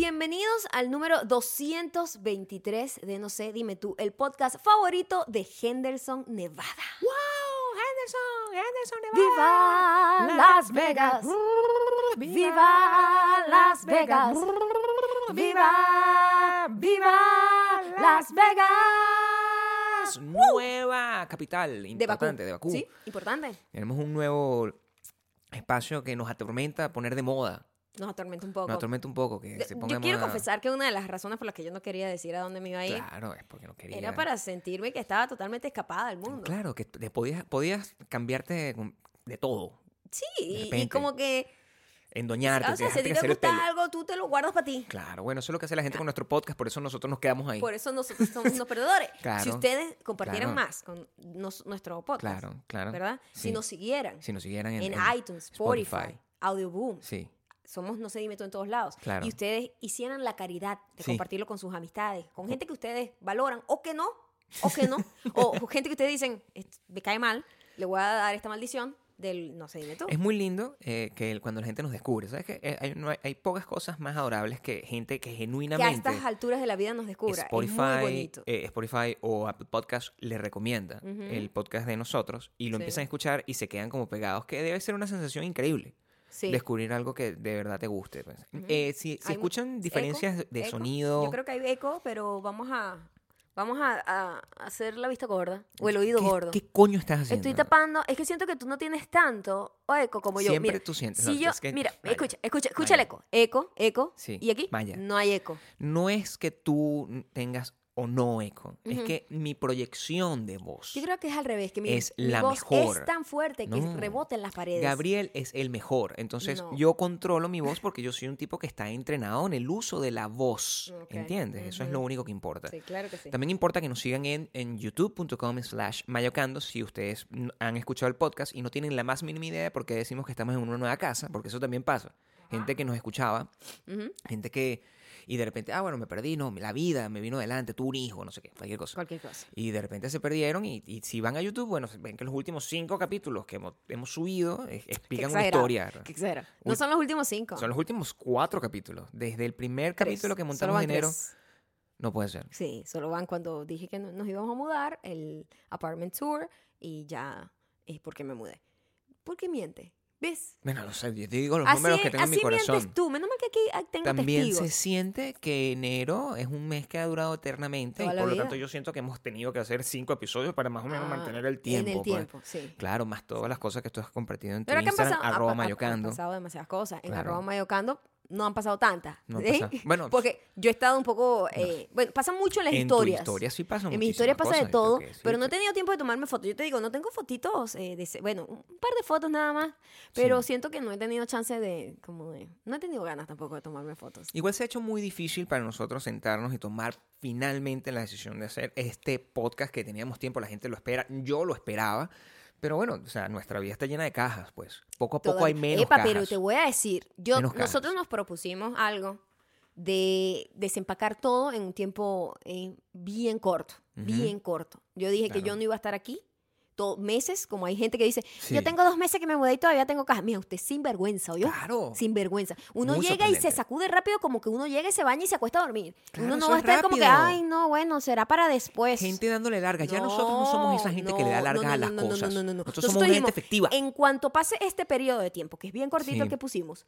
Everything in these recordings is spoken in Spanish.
Bienvenidos al número 223 de No sé, dime tú, el podcast favorito de Henderson, Nevada. ¡Wow! Henderson, Henderson, Nevada. ¡Viva Las Vegas! ¡Viva Las Vegas! ¡Viva! ¡Viva Las Vegas! Nueva capital importante de Bakú. Sí, importante. Tenemos un nuevo espacio que nos atormenta poner de moda. Nos atormenta un poco. Nos atormenta un poco que se ponga yo quiero moda. confesar que una de las razones por las que yo no quería decir a dónde me iba a ir Claro, es porque no quería. era para sentirme que estaba totalmente escapada del mundo. Claro, que te podías, podías cambiarte de, de todo. Sí, y- como que, Endoñarte, o sea, si te gusta algo, tú te lo guardas para ti. Claro, bueno, eso es lo que hace la gente con nuestro podcast, por eso nosotros nos quedamos ahí. Por eso nosotros somos unos perdedores. Claro, si ustedes compartieran claro. más con nos- nuestro podcast, Claro, claro. ¿verdad? Si nos siguieran Si nos siguieran en, en, en iTunes, Spotify, Spotify. Audioboom, Sí, somos No sé, dime tú en todos lados. Claro. Y ustedes hicieran la caridad de Sí. compartirlo con sus amistades, con gente que ustedes valoran o que no, o que no, o gente que ustedes dicen, "Esto me cae mal, le voy a dar esta maldición del No sé, dime tú. Es muy lindo eh, que el- cuando la gente nos descubre. ¿Sabes que eh, hay, no hay, hay pocas cosas más adorables que gente que que a genuinamente estas alturas de la vida nos descubra. Spotify, es muy bonito. eh, Spotify o Apple Podcast le recomienda el podcast de nosotros y lo Sí. empiezan a escuchar y se quedan como pegados, que debe ser una sensación increíble. Sí. Descubrir algo que de verdad te guste. pues. Eh, si si escuchan diferencias eco, de eco. sonido, Yo creo que hay eco, pero vamos a vamos a, a hacer la vista gorda o el oído ¿qué, gordo. qué coño estás haciendo? Estoy tapando, es que siento que tú no tienes tanto eco como yo. Siempre Mira, tú sientes. Si no, yo, es que- mira, vaya. escucha, escucha, escucha el Vaya. eco. Eco, eco. Sí, Y aquí vaya. no hay eco. No es que tú tengas o no eco, es Ujú. que mi proyección de voz. Yo creo que es al revés, que mi, Es mi la voz mejor. es tan fuerte que No. rebota en las paredes. Gabriel es el mejor. Entonces No. yo controlo mi voz porque yo soy un tipo que está entrenado en el uso de la voz. ¿Entiendes? Eso es lo único que importa. Sí, claro que sí. También importa que nos sigan en, en youtube.com slash mayocando si ustedes han escuchado el podcast y no tienen la más mínima idea de por qué decimos que estamos en una nueva casa, porque eso también pasa. Gente que nos escuchaba, gente que... Y de repente, ah, bueno, me perdí, no, la vida me vino adelante, tú un hijo, no sé qué, cualquier cosa. Cualquier cosa. Y de repente se perdieron y, y si van a YouTube, bueno, ven que los últimos cinco capítulos que hemos, hemos subido eh, explican una historia. qué exagerado. No son los últimos cinco. Son los últimos cuatro capítulos. Desde el primer Tres. capítulo que montamos de enero. No puede ser. Sí, solo van cuando dije que no- nos íbamos a mudar, el apartment tour, y ya es porque me mudé. ¿Por qué miente? ¿Ves? Bueno, no sé, yo te digo los así números que tengo en mi así corazón. tú. Menos mal que aquí ah, tengo También testigos. se siente que enero es un mes que ha durado eternamente Toda y por lo vida. tanto yo siento que hemos tenido que hacer cinco episodios para más o menos Ah, mantener el tiempo. En el pues. tiempo, sí. Claro, más todas las cosas que tú has compartido en tu Pero que han Instagram, pasado, ha- arroba ha- ha- mayocando. han pasado demasiadas cosas. En Claro. arroba mayocando no han pasado tantas. No bueno, Porque yo he estado un poco... eh, bueno, pasa mucho en las en historias. tu historia sí pasa En mi historia pasa de todo, pero no he decirte. tenido tiempo de tomarme fotos. Yo te digo, no tengo fotitos eh, de... Bueno, un par de fotos nada más, pero Sí. siento que no he tenido chance de... como de... No he tenido ganas tampoco de tomarme fotos. Igual se ha hecho muy difícil para nosotros sentarnos y tomar finalmente la decisión de hacer este podcast que teníamos tiempo, la gente lo espera, yo lo esperaba, pero bueno, o sea, nuestra vida está llena de cajas, pues. Poco a poco Todavía- hay menos Epa, cajas. pero te voy a decir, yo, Menos cajas. nosotros nos propusimos algo de desempacar todo en un tiempo eh, bien corto, bien corto. Yo dije que yo no iba a estar aquí to- meses, como hay gente que dice, Sí. yo tengo dos meses que me mudé y todavía tengo cajas. Mira, usted sin vergüenza, ¿oyó? Claro. Sin vergüenza. Uno Muy llega y se sacude rápido como que uno llega y se baña y se acuesta a dormir. Claro, uno no va a es estar como que, ay, no, bueno, será para después. Gente dándole largas. Ya nosotros no somos esa gente que le da largas no, a las no, no, no, cosas. no, no, no. Nosotros Nosotros somos dijimos, gente efectiva. En cuanto pase este periodo de tiempo, que es bien cortito Sí. el que pusimos,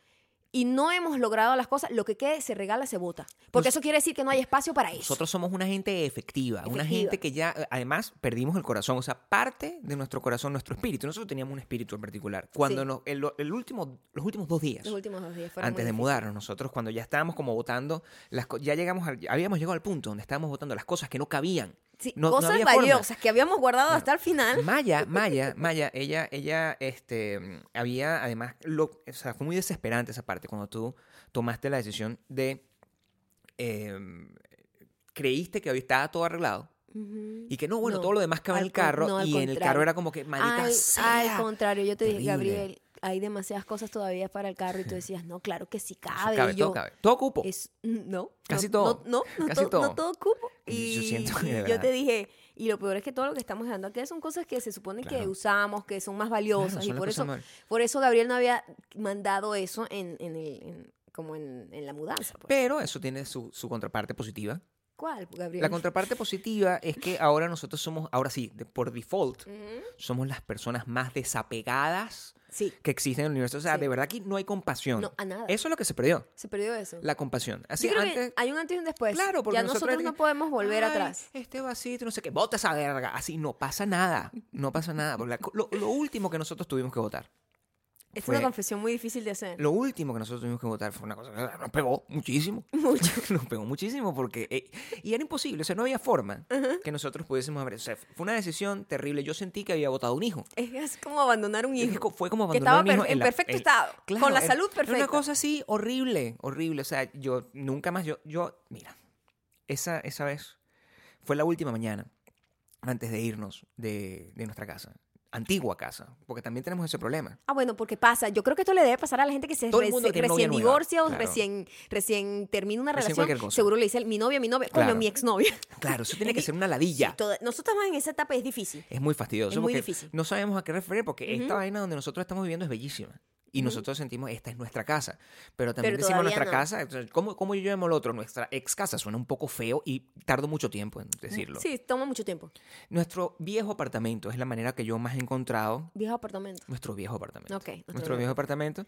y no hemos logrado las cosas, lo que quede se regala, se vota. Porque Nos- eso quiere decir que no hay espacio para eso. Nosotros somos una gente efectiva, una gente que ya, además, perdimos el corazón, o sea, parte de nuestro corazón, nuestro espíritu. Nosotros teníamos un espíritu en particular. Cuando Sí. nos- el, el último, los últimos dos días, Los últimos dos días antes de mudarnos, nosotros cuando ya estábamos como votando, las, ya llegamos, al- habíamos llegado al punto donde estábamos votando las cosas que no cabían. Sí, No- no cosas forma. valiosas que habíamos guardado hasta el final. Maya, Maya, Maya, ella, ella, este, había, además, lo, o sea, fue muy desesperante esa parte cuando tú tomaste la decisión de, eh, creíste que hoy estaba todo arreglado y que no, bueno, No, todo lo demás quedaba en el carro y en el carro era como que, maldita al, sea. al contrario, yo te dije. Gabriel, hay demasiadas cosas todavía para el carro y tú decías, no, claro que sí cabe. cabe, y yo, todo cabe. Todo cupo. Es, no. Casi no, todo. No, no, no Casi todo, no todo. cupo. Y Y, yo siento que y de yo te dije, y lo peor es que todo lo que estamos dando aquí son cosas que se supone que Claro. usamos, que son más valiosas. Claro, y son las por eso, mal- por eso Gabriel no había mandado eso en, en el, en- como en, en la mudanza. Pues. Pero eso tiene su, su contraparte positiva. ¿Cuál, Gabriel? La contraparte positiva es que ahora nosotros somos, ahora sí, de- por default, Ujú. somos las personas más desapegadas Sí. que existen en el universo. O sea, Sí. de verdad aquí no hay compasión. No, a nada. Eso es lo que se perdió, Se perdió eso. la compasión. Así Yo creo antes, que hay un antes y un después. Claro, porque ya nosotros nosotros, no podemos volver "Ay, atrás. Este vasito, no sé qué, bota esa verga. Así no pasa nada. No pasa nada. Lo último que nosotros tuvimos que votar. Es fue- una confesión muy difícil de hacer. Lo último que nosotros tuvimos que votar fue una cosa que nos pegó muchísimo. Mucho. nos pegó muchísimo porque. eh, y era imposible, o sea, no había forma que nosotros pudiésemos haber. O sea, fue una decisión terrible. Yo sentí que había votado un hijo. Es es como abandonar un hijo. Fue como abandonar un hijo per- en la- perfecto el- estado, Claro, con la era- salud era perfecta. Una cosa así horrible, horrible. O sea, yo nunca más, yo, yo, mira, esa, esa vez fue la última mañana antes de irnos de, de nuestra casa. Antigua casa, porque también tenemos ese problema. Ah, bueno, porque pasa. Yo creo que esto le debe pasar a la gente que se Todo el mundo recién divorcia o claro. recién, recién termina una Recién relación. Seguro le dice mi novia, mi novia. Coño, Claro. mi exnovia. Claro, eso tiene que ser una ladilla. Sí, toda- nosotros estamos en esa etapa, es difícil. Es muy fastidioso Es muy porque difícil. no sabemos a qué referir porque esta vaina donde nosotros estamos viviendo es bellísima. Y nosotros sentimos, esta es nuestra casa. Pero también Pero decimos nuestra no. casa. ¿Cómo, ¿Cómo yo llamo lo otro? Nuestra ex casa suena un poco feo y tardo mucho tiempo en decirlo. Sí, toma mucho tiempo. Nuestro viejo apartamento es la manera que yo más he encontrado. Viejo apartamento. Nuestro viejo apartamento. Ok. nuestro viejo apartamento.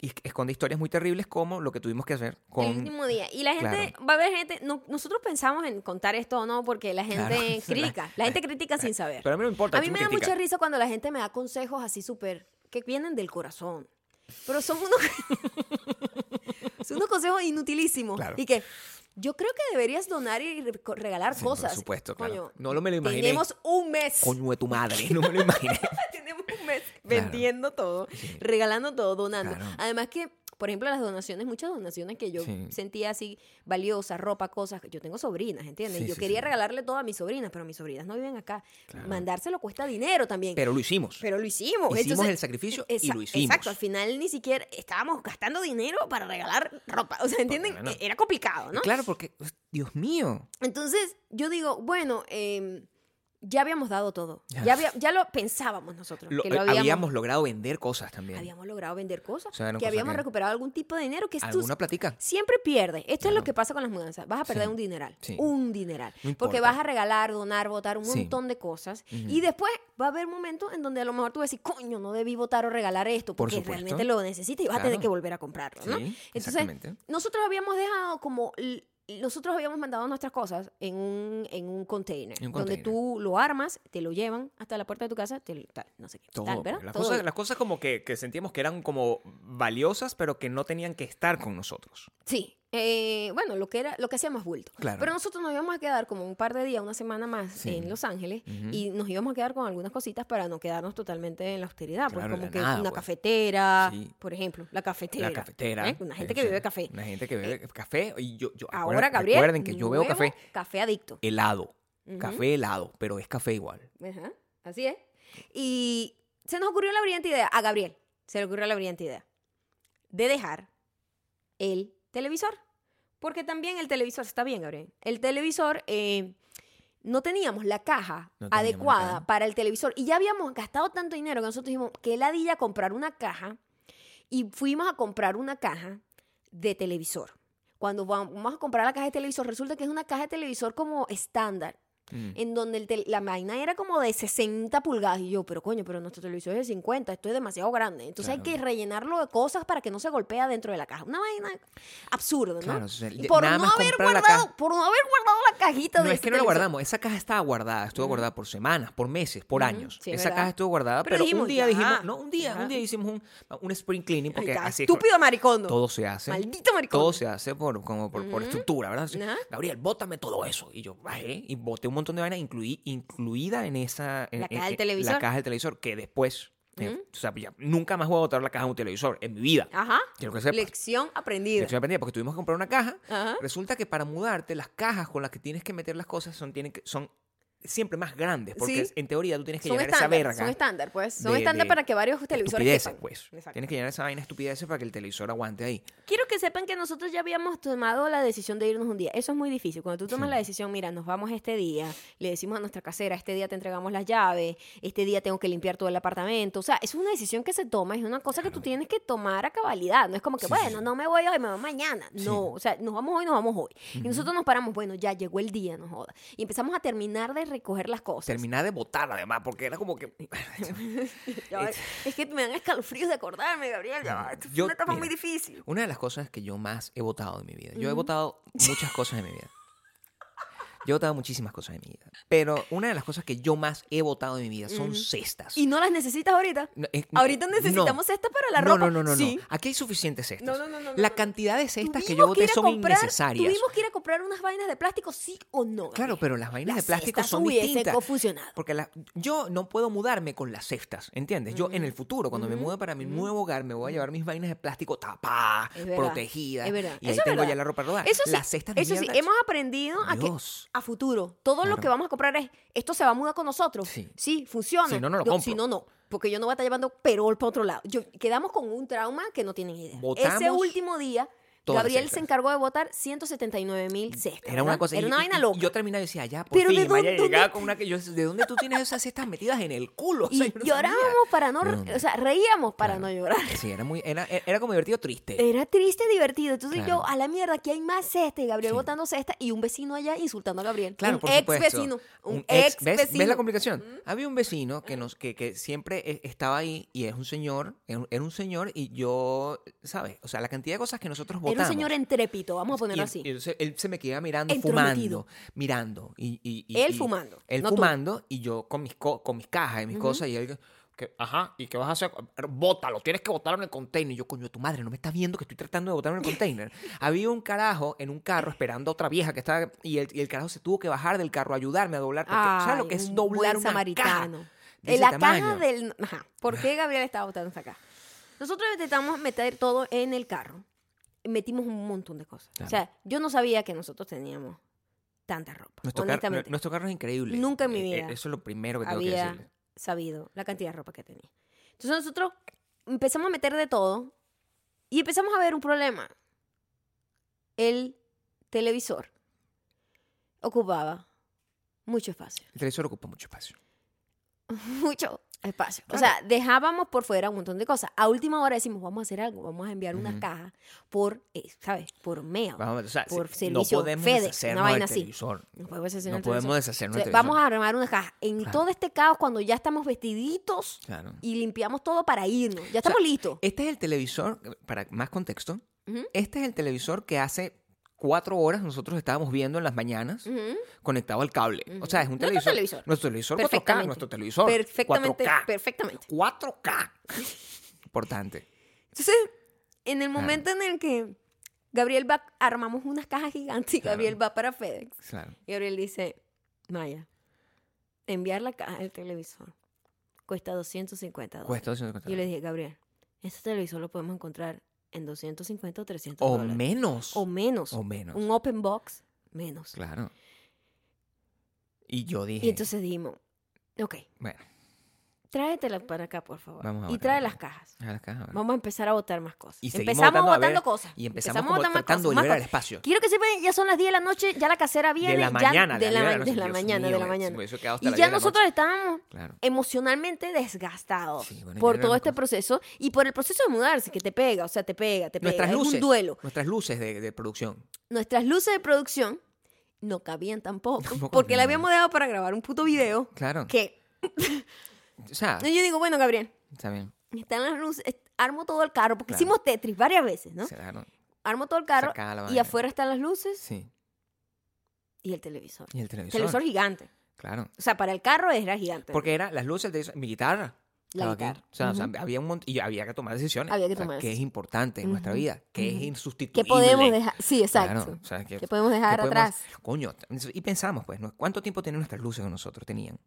Y esconde historias muy terribles como lo que tuvimos que hacer con... El último día. Y la gente, va a haber gente, no- nosotros pensamos en contar esto o no, porque la gente Claro. critica. La gente critica sin saber. Pero a mí no me importa. A mí me da criticas. mucha risa cuando la gente me da consejos así súper, que vienen del corazón. Pero son unos, son unos consejos inutilísimos. Claro. Y que yo creo que deberías donar y re- regalar Sí, cosas. Por supuesto, claro. Coño, No lo me lo imaginé. Tenemos un mes. Coño de tu madre. No me lo imaginé. Tenemos un mes vendiendo todo, regalando todo, donando. Además que, por ejemplo, las donaciones, muchas donaciones que yo Sí. sentía así valiosas, ropa, cosas. Yo tengo sobrinas, ¿entiendes? Sí, yo sí, quería regalarle todo a mis sobrinas, pero mis sobrinas no viven acá. Claro. Mandárselo cuesta dinero también. Pero lo hicimos. Pero lo hicimos. Hicimos Entonces, el sacrificio y lo hicimos. Exacto, al final ni siquiera estábamos gastando dinero para regalar ropa. O sea, ¿entienden? bueno. Era complicado, ¿no? Claro, porque, Dios mío. Entonces, yo digo, bueno, eh, ya habíamos dado todo. Ya. Ya, había- ya lo pensábamos nosotros. Lo- que lo habíamos, habíamos, logrado vender cosas también. habíamos logrado vender cosas. O sea, eran que cosas habíamos que- recuperado algún tipo de dinero que tú ¿Alguna platica? siempre pierdes. Esto es lo que pasa con las mudanzas. Vas a perder Sí. un dineral. Sí. Un dineral. No Porque vas a regalar, donar, votar un Sí. montón de cosas. Y después va a haber momentos en donde a lo mejor tú vas a decir, coño, no debí votar o regalar esto Por porque realmente lo necesitas y vas a tener que volver a comprarlo, ¿no? Entonces, exactamente. nosotros habíamos dejado como... Nosotros habíamos mandado nuestras cosas en un, en un container, En un donde container. tú lo armas, te lo llevan hasta la puerta de tu casa, te lo- tal, no sé qué, Todo, tal, ¿verdad? pues, las, Todo cosas, las cosas como que, que sentíamos que eran como valiosas, pero que no tenían que estar con nosotros. Sí, eh, bueno, lo que era, lo que hacía más bulto. Claro. Pero nosotros nos íbamos a quedar como un par de días, una semana más Sí. en Los Ángeles y nos íbamos a quedar con algunas cositas para no quedarnos totalmente en la austeridad, pues Claro, como que nada, una pues. cafetera, Sí. por ejemplo, la cafetera. La cafetera. ¿eh? Una gente que bebe café. Una gente que bebe café. Y yo, yo, Ahora, Gabriel, Recuerden que yo bebo café Café adicto. helado. Café helado, pero es café igual. Ajá, así es. Y se nos ocurrió la brillante idea, a Gabriel se le ocurrió la brillante idea de dejar el televisor. Porque también el televisor, está bien, Gabriel, el televisor, eh, no teníamos la caja No teníamos la adecuada caja. para el televisor. Y ya habíamos gastado tanto dinero que nosotros dijimos, que ladilla comprar una caja. Y fuimos a comprar una caja de televisor. Cuando vamos a comprar la caja de televisor, resulta que es una caja de televisor como estándar Mm. en donde el la vaina era como de 60 pulgadas. Y yo, pero coño, pero nuestro televisor es de 50, esto es demasiado grande. Entonces hay que rellenarlo de cosas para que no se golpea dentro de la caja. Una vaina absurda, ¿no? Claro, o sea, y de- por no, haber guardado, por no haber guardado la cajita No de es que ese no la guardamos, esa caja estaba guardada, estuvo guardada por semanas, por meses, por años. sí, esa verdad. caja estuvo guardada, Pero pero, dijimos, un día ya. dijimos, no, un día, Ajá. un día hicimos un, un spring cleaning porque así estúpido maricondo. todo se hace. Maldito maricondo. Todo se hace por, como por, por estructura, ¿verdad? Así. Gabriel, bótame todo eso. Y yo bajé y boté un montón de vainas, incluí, incluida en esa. en- La en- caja del en- televisor. La caja del televisor, que después. eh, o sea, ya, nunca más voy a botar la caja de un televisor en mi vida. Ajá. Quiero que sepas. Lección aprendida. Lección aprendida, porque tuvimos que comprar una caja. Ajá. Resulta que para mudarte, las cajas con las que tienes que meter las cosas son, tienen que, son siempre más grandes, porque Sí. en teoría tú tienes que Son llenar esa verga. son estándar, pues. Son de- estándar de para que varios televisores estupideces, pues. Exacto. Tienes que llenar esa vaina de estupideces para que el televisor aguante ahí. Quiero que sepan que nosotros ya habíamos tomado la decisión de irnos un día. Eso es muy difícil. Cuando tú tomas Sí. la decisión, mira, nos vamos este día, le decimos a nuestra casera, este día te entregamos las llaves, este día tengo que limpiar todo el apartamento. O sea, es una decisión que se toma, es una cosa que tú tienes que tomar a cabalidad. No es como que, Sí, bueno, no me voy hoy, me voy mañana. No, o sea, nos vamos hoy, nos vamos hoy. Y nosotros nos paramos, bueno, ya llegó el día, no joda. Y empezamos a terminar de recoger las cosas. Terminar de votar, además, porque era como que. Es que me dan escalofríos de acordarme, Gabriel. Esto una etapa mira, muy difícil. Una de las cosas que yo más he votado en mi vida. Yo he votado muchas cosas en mi vida. Yo he votado muchísimas cosas en mi vida. Pero una de las cosas que yo más he votado en mi vida son cestas. ¿Y no las necesitas ahorita? No, es- Ahorita no. necesitamos esta para la no, ropa. No, no, no, no. Sí. Aquí hay suficientes cestas. No, no, no, no, La no. cantidad de cestas que yo voté son comprar- innecesarias. Tuvimos que ir a comprar unas vainas de plástico, sí o no. Claro, pero las vainas Las de plástico cestas son distintas. funcionado. Porque la- yo no puedo mudarme con las cestas, ¿entiendes? Yo en el futuro, cuando me mude para mi nuevo hogar, me voy a llevar mis vainas de plástico tapadas, protegidas. es verdad. Y ahí tengo ya la ropa rodada. Eso sí, las cestas de eso sí, hemos aprendido a que. A futuro todo lo que vamos a comprar es esto se va a mudar con nosotros. Sí. funciona. Si no, no lo Yo- compro. Si no, no. Porque yo no voy a estar llevando perol para otro lado. Yo, quedamos con un trauma que no tienen idea. Ese último día, todas Gabriel se cestas. encargó de votar 179 mil cestas. Era una cosa. Era y- una y- vaina y loca. Yo terminaba y decía, ya, por Pero ¿de fin. Maya dónde- llegaba con una que yo, ¿de dónde tú tienes esas cestas metidas en el culo? O sea, y no llorábamos sabía. para no, ¿De o sea, reíamos para Claro. no llorar. Sí, era muy, era, era como divertido, triste. Era triste, divertido. Entonces Claro. yo, a la mierda, aquí hay más cesta y Gabriel Sí. votando cesta y un vecino allá insultando a Gabriel. Claro, un por ex supuesto. vecino. Un, ex- ex ¿ves, vecino. ¿Ves la complicación? Había un vecino que, nos, que, que siempre eh, estaba ahí y es un señor, era un señor y yo, ¿sabes? O sea, la cantidad de cosas que nosotros votamos. Era un señor entrépito, vamos a ponerlo Y- así. y entonces él se me quedaba mirando, fumando, mirando. Y, y- Él fumando, Él no tú. fumando y yo con mis, co- con mis cajas y mis cosas. Y él, que, ajá, ¿y qué vas a hacer? Bótalo, tienes que botarlo en el container. Y yo, coño, tu madre, no me estás viendo que estoy tratando de botarlo en el container. Había un carajo en un carro esperando a otra vieja que estaba. Y el, y el carajo se tuvo que bajar del carro a ayudarme a doblar. Porque, ¿Sabes lo Ay, que es un doblar una samaritano. caja? de En la ese caja tamaño? del... Ajá. ¿Por qué Gabriel estaba botando esa caja? Nosotros intentamos meter todo en el carro. Metimos un montón de cosas. Claro. O sea, yo no sabía que nosotros teníamos tanta ropa. Nuestro, car- honestamente. nuestro carro es increíble. Nunca en mi Eh, eh, vida Eso es lo primero que tengo que había decirle. sabido la cantidad de ropa que tenía. Entonces nosotros empezamos a meter de todo y empezamos a ver un problema. El televisor ocupaba mucho espacio. El televisor ocupa mucho espacio. Mucho espacio. O sea, dejábamos por fuera un montón de cosas. A última hora decimos, vamos a hacer algo, vamos a enviar una Ujú. caja por, eh, ¿sabes? Por mail. Vamos, a ver, o sea, Por si- servicio no podemos FedEx, deshacernos una vaina así. No podemos hacer No podemos deshacernos O sea, vamos a armar una caja. En Claro. todo este caos, cuando ya estamos vestiditos Claro. y limpiamos todo para irnos. Ya estamos listos. Este es el televisor, para más contexto, este es el televisor que hace cuatro horas nosotros estábamos viendo en las mañanas ujú. conectado al cable. O sea, es un Nuestro televisor. televisor. Nuestro televisor 4K, Perfectamente. nuestro televisor. Perfectamente, 4K. perfectamente. 4K. Importante. Entonces, en el momento en el que Gabriel va, armamos unas cajas gigantes y Claro. Gabriel va para FedEx. Claro. Y Gabriel dice, Maya, enviar la caja del televisor cuesta 250 dólares. Cuesta 250 Yo le dije, Gabriel, este televisor lo podemos encontrar en 250 o 300 O dólares. menos. O menos. O menos. Un open box, menos. Claro. Y yo dije. Y entonces dijimos, ok, Bueno, tráetela para acá, por favor. Vamos a y trae las cajas. a la caja, bueno. Vamos a empezar a botar más cosas. Y empezamos botando, a ver, cosas. Y empezamos, a como botar más tratando cosas, de el cosas. espacio. Quiero que sepan, ya son las 10 de la noche, ya la casera viene. de la ya- mañana. de la, mañana, ma- de la mañana, de la mañana. Y las ya 10 de la nosotros estábamos Claro. emocionalmente desgastados Sí, bueno, por ya todo este cosa. proceso y por el proceso de mudarse, que te pega, o sea, te pega, te pega. Es un duelo. Nuestras luces de, de producción. Nuestras luces de producción no cabían tampoco, Tampoco porque la habíamos dejado para grabar un puto video Claro. que O sea, yo digo, bueno, Gabriel, está bien. están las luces, armo todo el carro, porque Claro. hicimos Tetris varias veces, ¿no? Claro. Armo todo el carro y afuera están las luces Sí. y el televisor. Y el televisor. Televisor gigante. Claro. O sea, para el carro era gigante. Porque era las luces, el televisor, mi guitarra. La guitarra. O sea, o sea, había un montón. Y había que tomar decisiones. Había que O sea, tomar Que es importante en nuestra Ujú. vida. Que es Ujú. insustituible. ¿Qué podemos dejar? Sí, exacto. Claro, o sea, que- ¿Qué podemos dejar que podemos- atrás? Coño, y pensamos, pues, ¿no? ¿cuánto tiempo tienen nuestras luces con nosotros? Tenían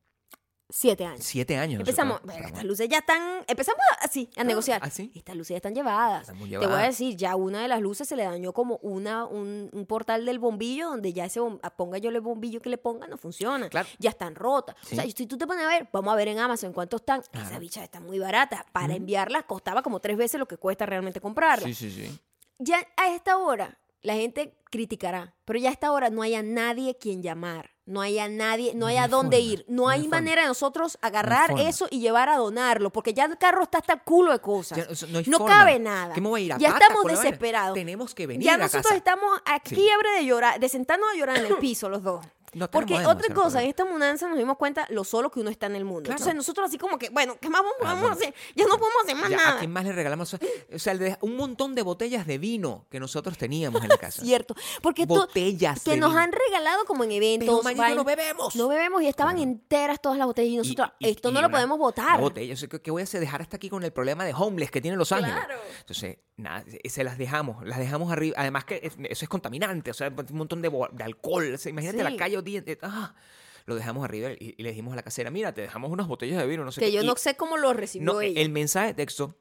siete años. Siete años. Empezamos, "Verga, estas luces ya están, empezamos así, a negociar. ¿ah, sí? Estas luces ya están llevadas. Están muy Te voy a llevadas. decir, ya una de las luces se le dañó como una, un, un portal del bombillo donde ya ese bom- ponga yo el bombillo que le ponga, no funciona. Claro. Ya están rotas. Sí. O sea, si tú te pones a ver, vamos a ver en Amazon cuánto están. Esas Claro. bichas están muy baratas. Para enviarlas costaba como tres veces lo que cuesta realmente comprarlas Sí, sí, sí. ya a esta hora la gente criticará, pero ya a esta hora no hay a nadie quien llamar, no hay a nadie, no, No hay a dónde forma, ir, no, no hay manera de nosotros agarrar eso y llevar a donarlo, porque ya el carro está hasta el culo de cosas. Ya, no forma. cabe nada. ¿Qué me voy a ir a ya pata estamos desesperados. Tenemos que venir ya a nosotros casa. estamos aquí Sí. abre de llorar, de sentarnos a llorar en el piso los dos. No Porque otra cosa, en esta mudanza nos dimos cuenta lo solo que uno está en el mundo. Claro. Entonces nosotros así como que, bueno, ¿qué más vamos- Ah, bueno. hacer? Ya no podemos hacer más Ya, nada. ¿A quién más le regalamos? O sea, un montón de botellas de vino que nosotros teníamos en la casa. Cierto. Porque tú, botellas que de nos vino. han regalado como en eventos. Pero, vainas. no bebemos. No bebemos y estaban enteras todas las botellas. Y nosotros, Y- y- esto y no lo podemos botar. botella. O sea, ¿qué, voy a hacer? Dejar hasta aquí con el problema de homeless que tienen Los Ángeles. Claro. Entonces, nada, se- las dejamos. Las dejamos arriba. Además que es- eso es contaminante. O sea, un montón de, alcohol. O sea, imagínate Sí. la calle. Ah, lo dejamos arriba y, y le dijimos a la casera, mira, te dejamos unas botellas de vino. No sé Que qué". yo Y- no sé cómo lo recibió no, ella. el mensaje de texto.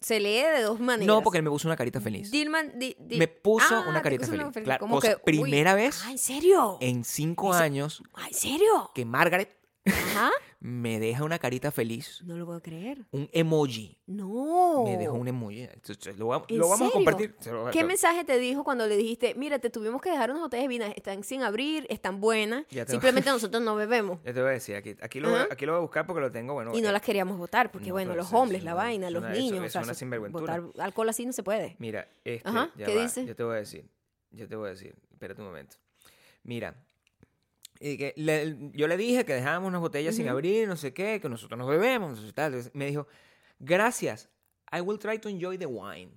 Se lee de dos maneras. No, porque él me puso una carita feliz. Dilman, di- di- Me puso Ah, una carita puso una feliz. Claro, como cosa- que, uy. primera vez Ah, ¿en serio? en cinco años Ah, ¿En serio? que Margaret Ajá. me deja una carita feliz, No lo puedo creer. un emoji. No. Me dejó un emoji. Lo, vamos- ¿En lo vamos a serio? compartir. ¿Qué mensaje te dijo cuando le dijiste, mira, te tuvimos que dejar unas botellas de vino, están sin abrir, están buenas, simplemente nosotros no bebemos? Ya te voy a decir, aquí, aquí, lo, Ajá. aquí lo voy a buscar porque lo tengo, bueno. Y no eh, las queríamos votar, porque no, bueno, los hombres, la vaina, los niños, eso o sea, es una so- sinvergüentura. botar alcohol así no se puede. Mira, este, Ajá, ya ¿qué va, dice? Yo te voy a decir. Yo te voy a decir. Espérate un momento. Mira. Y que le- yo le dije que dejábamos unas botellas sin Ujú. abrir, no sé qué, que nosotros nos bebemos, no sé tal. Me dijo, gracias, I will try to enjoy the wine.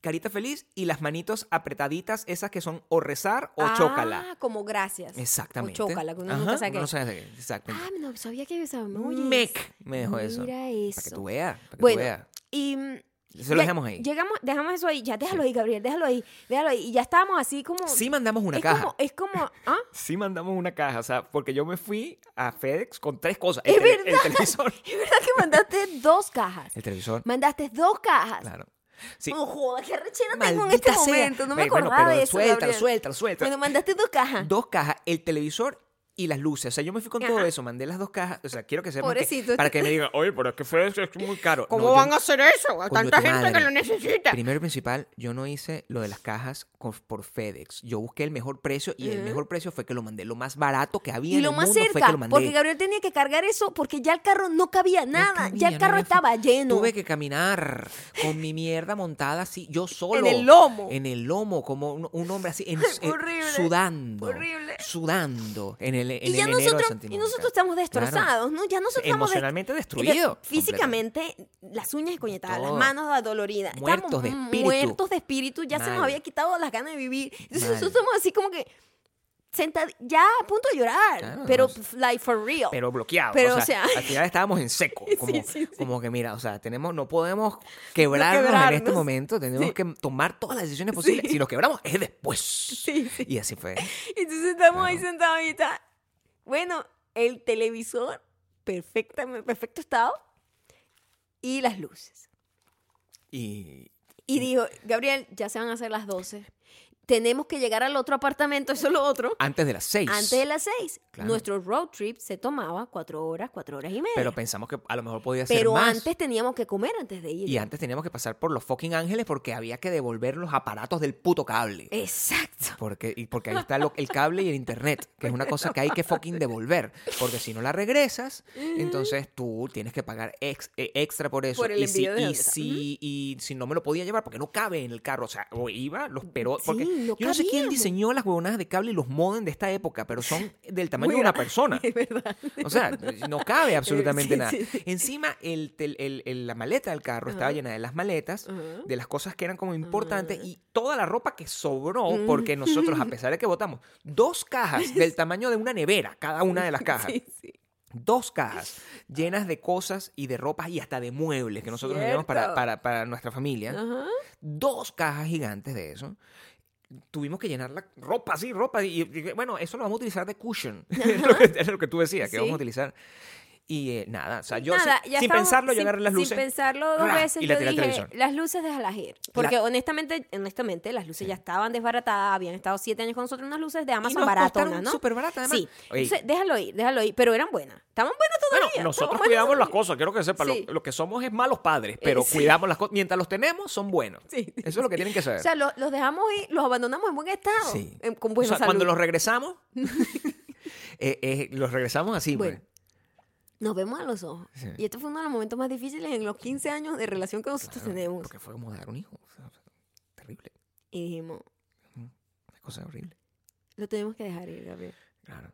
Carita feliz y las manitos apretaditas, esas que son o rezar o chócala. Ah, como gracias. Exactamente. O chócala, que uno Ajá, nunca sabe es. sabe qué, Exactamente. Ah, no sabía que emojis. Mec, me dejó eso. Mira Para que eso. tú veas, para que Bueno, tú veas. Y Se lo dejamos ahí. Llegamos, dejamos eso ahí. Ya, déjalo ahí, Gabriel, déjalo ahí, déjalo ahí. Y ya estábamos así como. Sí mandamos una es caja. Como, es como, ¿ah? Sí mandamos una caja, o sea, porque yo me fui a FedEx con tres cosas. Es El, verdad. el televisor. Es verdad que mandaste dos cajas. El televisor, Mandaste dos cajas. claro. Sí. No joda, qué rechera tengo en este sea. momento. No me bueno, acordaba pero de eso. Suéltalo, suéltalo, suéltalo. Bueno, mandaste dos cajas. Dos cajas, el televisor y las luces. O sea, yo me fui con todo eso, mandé las dos cajas. O sea, quiero que sepan que- para que me digan, oye, pero es que FedEx es muy caro. ¿Cómo No, yo- van a hacer eso? A tanta gente que lo necesita. Primero y principal, yo no hice lo de las cajas con- por FedEx. Yo busqué el mejor precio y el mejor precio fue que lo mandé. Lo más barato que había Y en lo el más mundo fue cerca, que lo mandé. porque Gabriel tenía que cargar eso porque ya el carro no cabía No nada. cabía, ya el carro estaba lleno. Tuve que caminar con mi mierda montada así, yo solo. En el lomo. En el lomo, como un, un hombre así, en- Horrible, sudando. horrible. Sudando. En el, y ya nosotros, y estamos destrozados, ¿no? Ya nosotros estamos Emocionalmente destruido. Físicamente, las uñas coñetadas, las manos adoloridas. Muertos Estamos de espíritu. Muertos de espíritu, ya se nos había quitado las ganas de vivir. Entonces Mal. nosotros estamos así como que sentados, ya a punto de llorar, Claro, pero like for real. Pero bloqueado. Pero, o, o sea, sea- al final estábamos en seco. Como, sí, sí. como que, mira, o sea, tenemos, no podemos quebrarnos, en este momento. Tenemos que tomar todas las decisiones posibles. Si nos quebramos, es después. Y así fue. Entonces estamos ahí sentados está. Bueno, el televisor, perfectamente, perfecto estado, y las luces. Y Y dijo, Gabriel, ya se van a hacer las 12. Tenemos que llegar al otro apartamento, eso es lo otro. antes de las seis. Antes de las 6. Claro. Nuestro road trip se tomaba cuatro horas, cuatro horas y media. Pero pensamos que a lo mejor podía ser Pero más. antes teníamos que comer antes de ir. Y antes teníamos que pasar por los fucking ángeles porque había que devolver los aparatos del puto cable. Exacto. Porque, y porque ahí está lo- el cable y el internet, que es una cosa que hay que fucking devolver. Porque si no la regresas, entonces tú tienes que pagar ex- eh, extra por eso. Por el y, si, de y, si, y si no me lo podía llevar porque no cabe en el carro, o sea, o iba, los pero porque no yo no sé quién diseñó las huevonadas de cable y los modem de esta época, pero son del tamaño Muy de una persona. Es verdad. O sea, no cabe absolutamente Sí, nada. sí, sí. Encima, el, tel- el- el- la maleta del carro estaba llena de las maletas, de las cosas que eran como importantes Ajá. y toda la ropa que sobró, Mm. porque nosotros, a pesar de que votamos dos cajas del tamaño de una nevera, cada una de las cajas, Sí, sí. dos cajas llenas de cosas y de ropas y hasta de muebles que nosotros llevamos para, para, para nuestra familia, dos cajas gigantes de eso. Tuvimos que llenar la ropa, sí, ropa. Y, y- bueno, eso lo vamos a utilizar de cushion. es, lo que, es lo que tú decías, que Sí. vamos a utilizar. Y eh, nada, o sea, yo Nada, sin, ya sin pensarlo, yo agarré las luces. Sin pensarlo dos veces, y yo dije, las luces déjalas ir. Porque honestamente, honestamente, las luces ya estaban desbaratadas, habían estado siete años con nosotros, unas luces de y Amazon baratonas, ¿no? súper baratas, además. Sí, entonces déjalo ir, déjalo ir, pero eran buenas, estaban buenas Bueno, todavía. nosotros cuidamos las cosas, quiero que sepan, Sí. lo, lo que somos es malos padres, pero Eh, sí. cuidamos las cosas. Mientras los tenemos, son buenos. Sí. Eso es lo que tienen que saber. O sea, lo- los dejamos ir, los abandonamos en buen estado, Sí. en- con O buena sea, salud. cuando los regresamos, eh, eh, los regresamos así, Bueno, pues. Nos vemos a los ojos. Sí. Y este fue uno de los momentos más difíciles en los 15 años de relación que nosotros Claro, tenemos. Porque fue como dar un hijo. o sea, terrible. Y dijimos, Una cosa horrible. lo tenemos que dejar ir, Gabriel. Claro.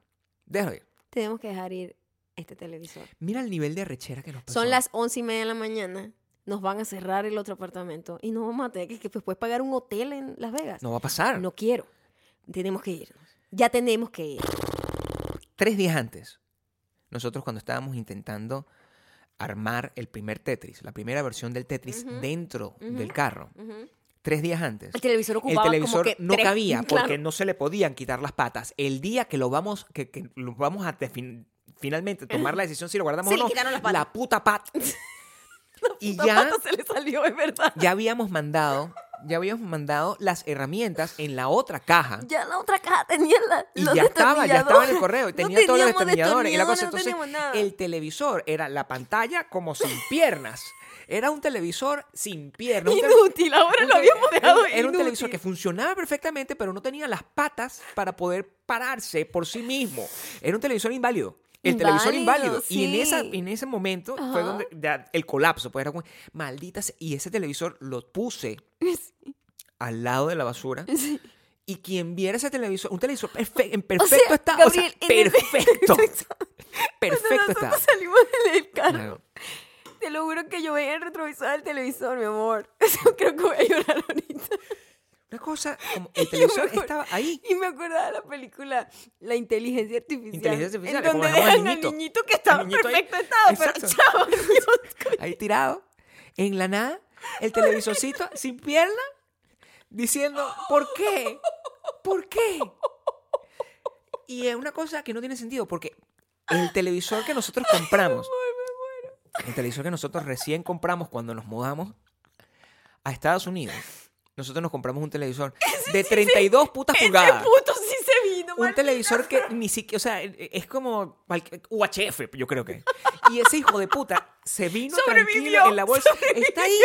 Déjalo ir. Tenemos que dejar ir este televisor. Mira el nivel de arrechera que nos pasó. Son las once y media de la mañana. Nos van a cerrar el otro apartamento y nos vamos a tener que, que después pagar un hotel en Las Vegas. No va a pasar. No quiero. Tenemos que irnos. Ya tenemos que ir. Tres días antes, nosotros cuando estábamos intentando armar el primer Tetris, la primera versión del Tetris dentro del carro, tres días antes, El televisor el televisor como que no tres- cabía claro. porque no se le podían quitar las patas. El día que lo vamos, que, que lo vamos a finalmente tomar la decisión si lo guardamos o le no, quitaron las patas. la puta pata. y ya, pata se le salió, es verdad. ya habíamos mandado, ya habíamos mandado las herramientas en la otra caja. Ya la otra caja tenía la, Y los ya estaba, ya estaba en el correo. y No Tenía todos los destornilladores y la cosa. no Entonces, el televisor era la pantalla como sin piernas. Era un televisor sin piernas. un Inútil, ahora un lo habíamos dejado Era un inútil. televisor que funcionaba perfectamente, pero no tenía las patas para poder pararse por sí mismo. Era un televisor inválido. El televisor Inválido. Y en, esa, en ese momento fue donde ya el colapso. Pues era como, maldita sea. Y ese televisor lo puse al lado de la basura. Sí. Y quien viera ese televisor, un televisor perfe- en perfecto sea, estado, o sea, perfecto, perfecto estado. salimos del carro, te lo juro que yo veía el retrovisor del televisor, mi amor. Creo que voy a llorar ahorita. Una cosa, como el televisor acuerdo- estaba ahí. Y me acordaba de la película La inteligencia artificial. Inteligencia artificial, En donde dejan al niñito. niñito que estaba en niñito ahí. perfecto estado, pero Dios, ahí tirado, en la nada, el televisorcito sin pierna, diciendo, ¿por qué? ¿Por qué? Y es una cosa que no tiene sentido, porque el televisor que nosotros compramos, el televisor que nosotros recién compramos cuando nos mudamos a Estados Unidos, nosotros nos compramos un televisor de 32 putas Ese pulgadas. puto sí se vino, Un televisor que ni siquiera, o sea, es como UHF, yo creo que. Y ese hijo de puta se vino Sobrevivió, tranquilo en la bolsa. Está ahí,